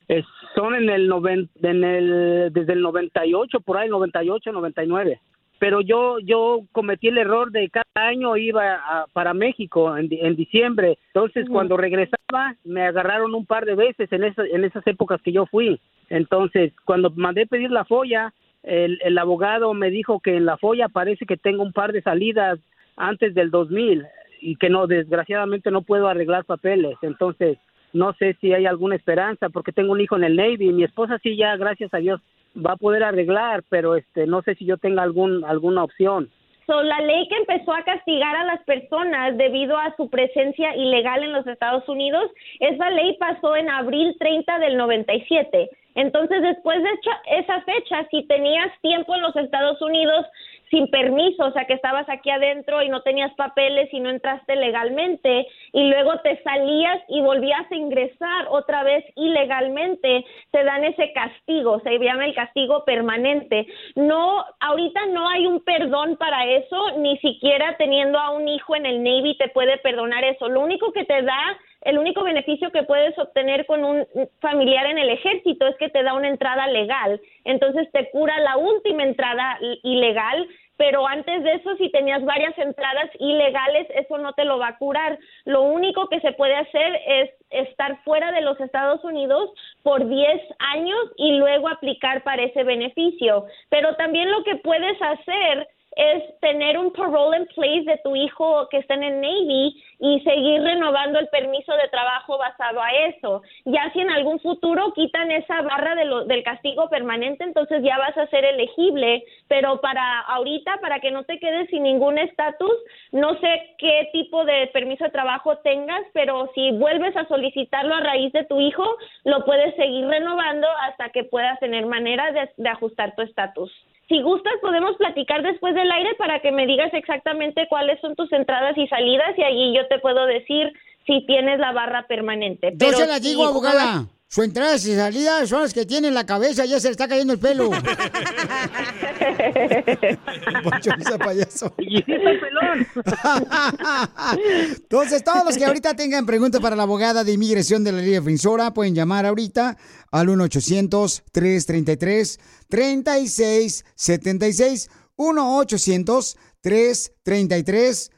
Es- son en el, noven- en el desde el 98 por ahí 98 99 pero yo yo cometí el error de cada año iba a- para México en, en diciembre. Entonces cuando regresaba me agarraron un par de veces en esa- en esas épocas que yo fui. Entonces cuando mandé pedir la folla el, el abogado me dijo que en la folla parece que tengo un par de salidas antes del 2000 y que no desgraciadamente no puedo arreglar papeles entonces no sé si hay alguna esperanza porque tengo un hijo en el Navy mi esposa sí ya gracias a Dios va a poder arreglar pero este no sé si yo tenga algún alguna opción So, la ley que empezó a castigar a las personas debido a su presencia ilegal en los Estados Unidos, esa ley pasó en abril 30 del 97. Entonces, después de esa fecha, si tenías tiempo en los Estados Unidos sin permiso, o sea, que estabas aquí adentro y no tenías papeles y no entraste legalmente, y luego te salías y volvías a ingresar otra vez ilegalmente, te dan ese castigo, se llama el castigo permanente. No, ahorita no hay un perdón para eso, ni siquiera teniendo a un hijo en el Navy te puede perdonar eso. Lo único que te da, el único beneficio que puedes obtener con un familiar en el ejército es que te da una entrada legal. Entonces te cura la última entrada ilegal, pero antes de eso, si tenías varias entradas ilegales, eso no te lo va a curar. Lo único que se puede hacer es estar fuera de los Estados Unidos por 10 años y luego aplicar para ese beneficio. Pero también lo que puedes hacer es tener un parole in place de tu hijo que está en el Navy y seguir renovando el permiso de trabajo basado a eso. Ya si en algún futuro quitan esa barra de lo- del castigo permanente, entonces ya vas a ser elegible, pero para ahorita, para que no te quedes sin ningún estatus, no sé qué tipo de permiso de trabajo tengas, pero si vuelves a solicitarlo a raíz de tu hijo, lo puedes seguir renovando hasta que puedas tener manera de, de ajustar tu estatus. Si gustas, podemos platicar después del aire para que me digas exactamente cuáles son tus entradas y salidas y allí yo te puedo decir si tienes la barra permanente. Yo Pero se la si digo, abogada. Su entrada y salida son las que tienen la cabeza, ya se le está cayendo el pelo. Payaso. Entonces, todos los que ahorita tengan preguntas para la abogada de inmigración de la Liga Defensora pueden llamar ahorita al 1-800-333-3676. 1-800-333-3676.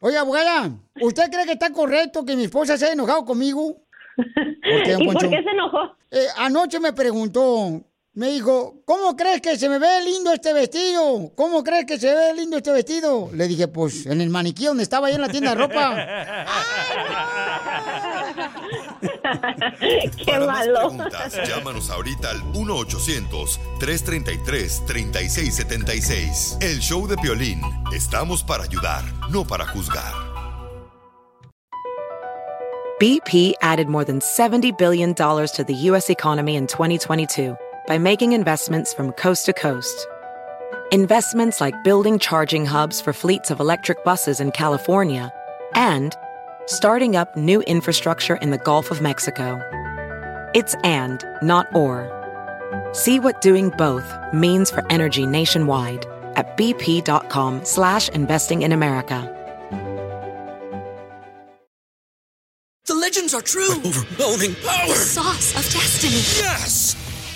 Oye, abogada, ¿usted cree que está correcto que mi esposa se haya enojado conmigo? ¿Y por qué se enojó? Eh, anoche me preguntó, me dijo, ¿cómo crees que se me ve lindo este vestido? ¿Cómo crees que se ve lindo este vestido? Le dije, pues en el maniquí donde estaba ahí en la tienda de ropa. Qué Para más malo. preguntas, llámanos ahorita al 1-800-333-3676. El show de Piolín. Estamos para ayudar, no para juzgar. BP added more than $70 billion to the U.S. economy in 2022 by making investments from coast to coast. Investments like building charging hubs for fleets of electric buses in California and starting up new infrastructure in the Gulf of Mexico. It's and, not or. See what doing both means for energy nationwide at bp.com slash investing in America. The legends are true. overwhelming power! The sauce of destiny. Yes!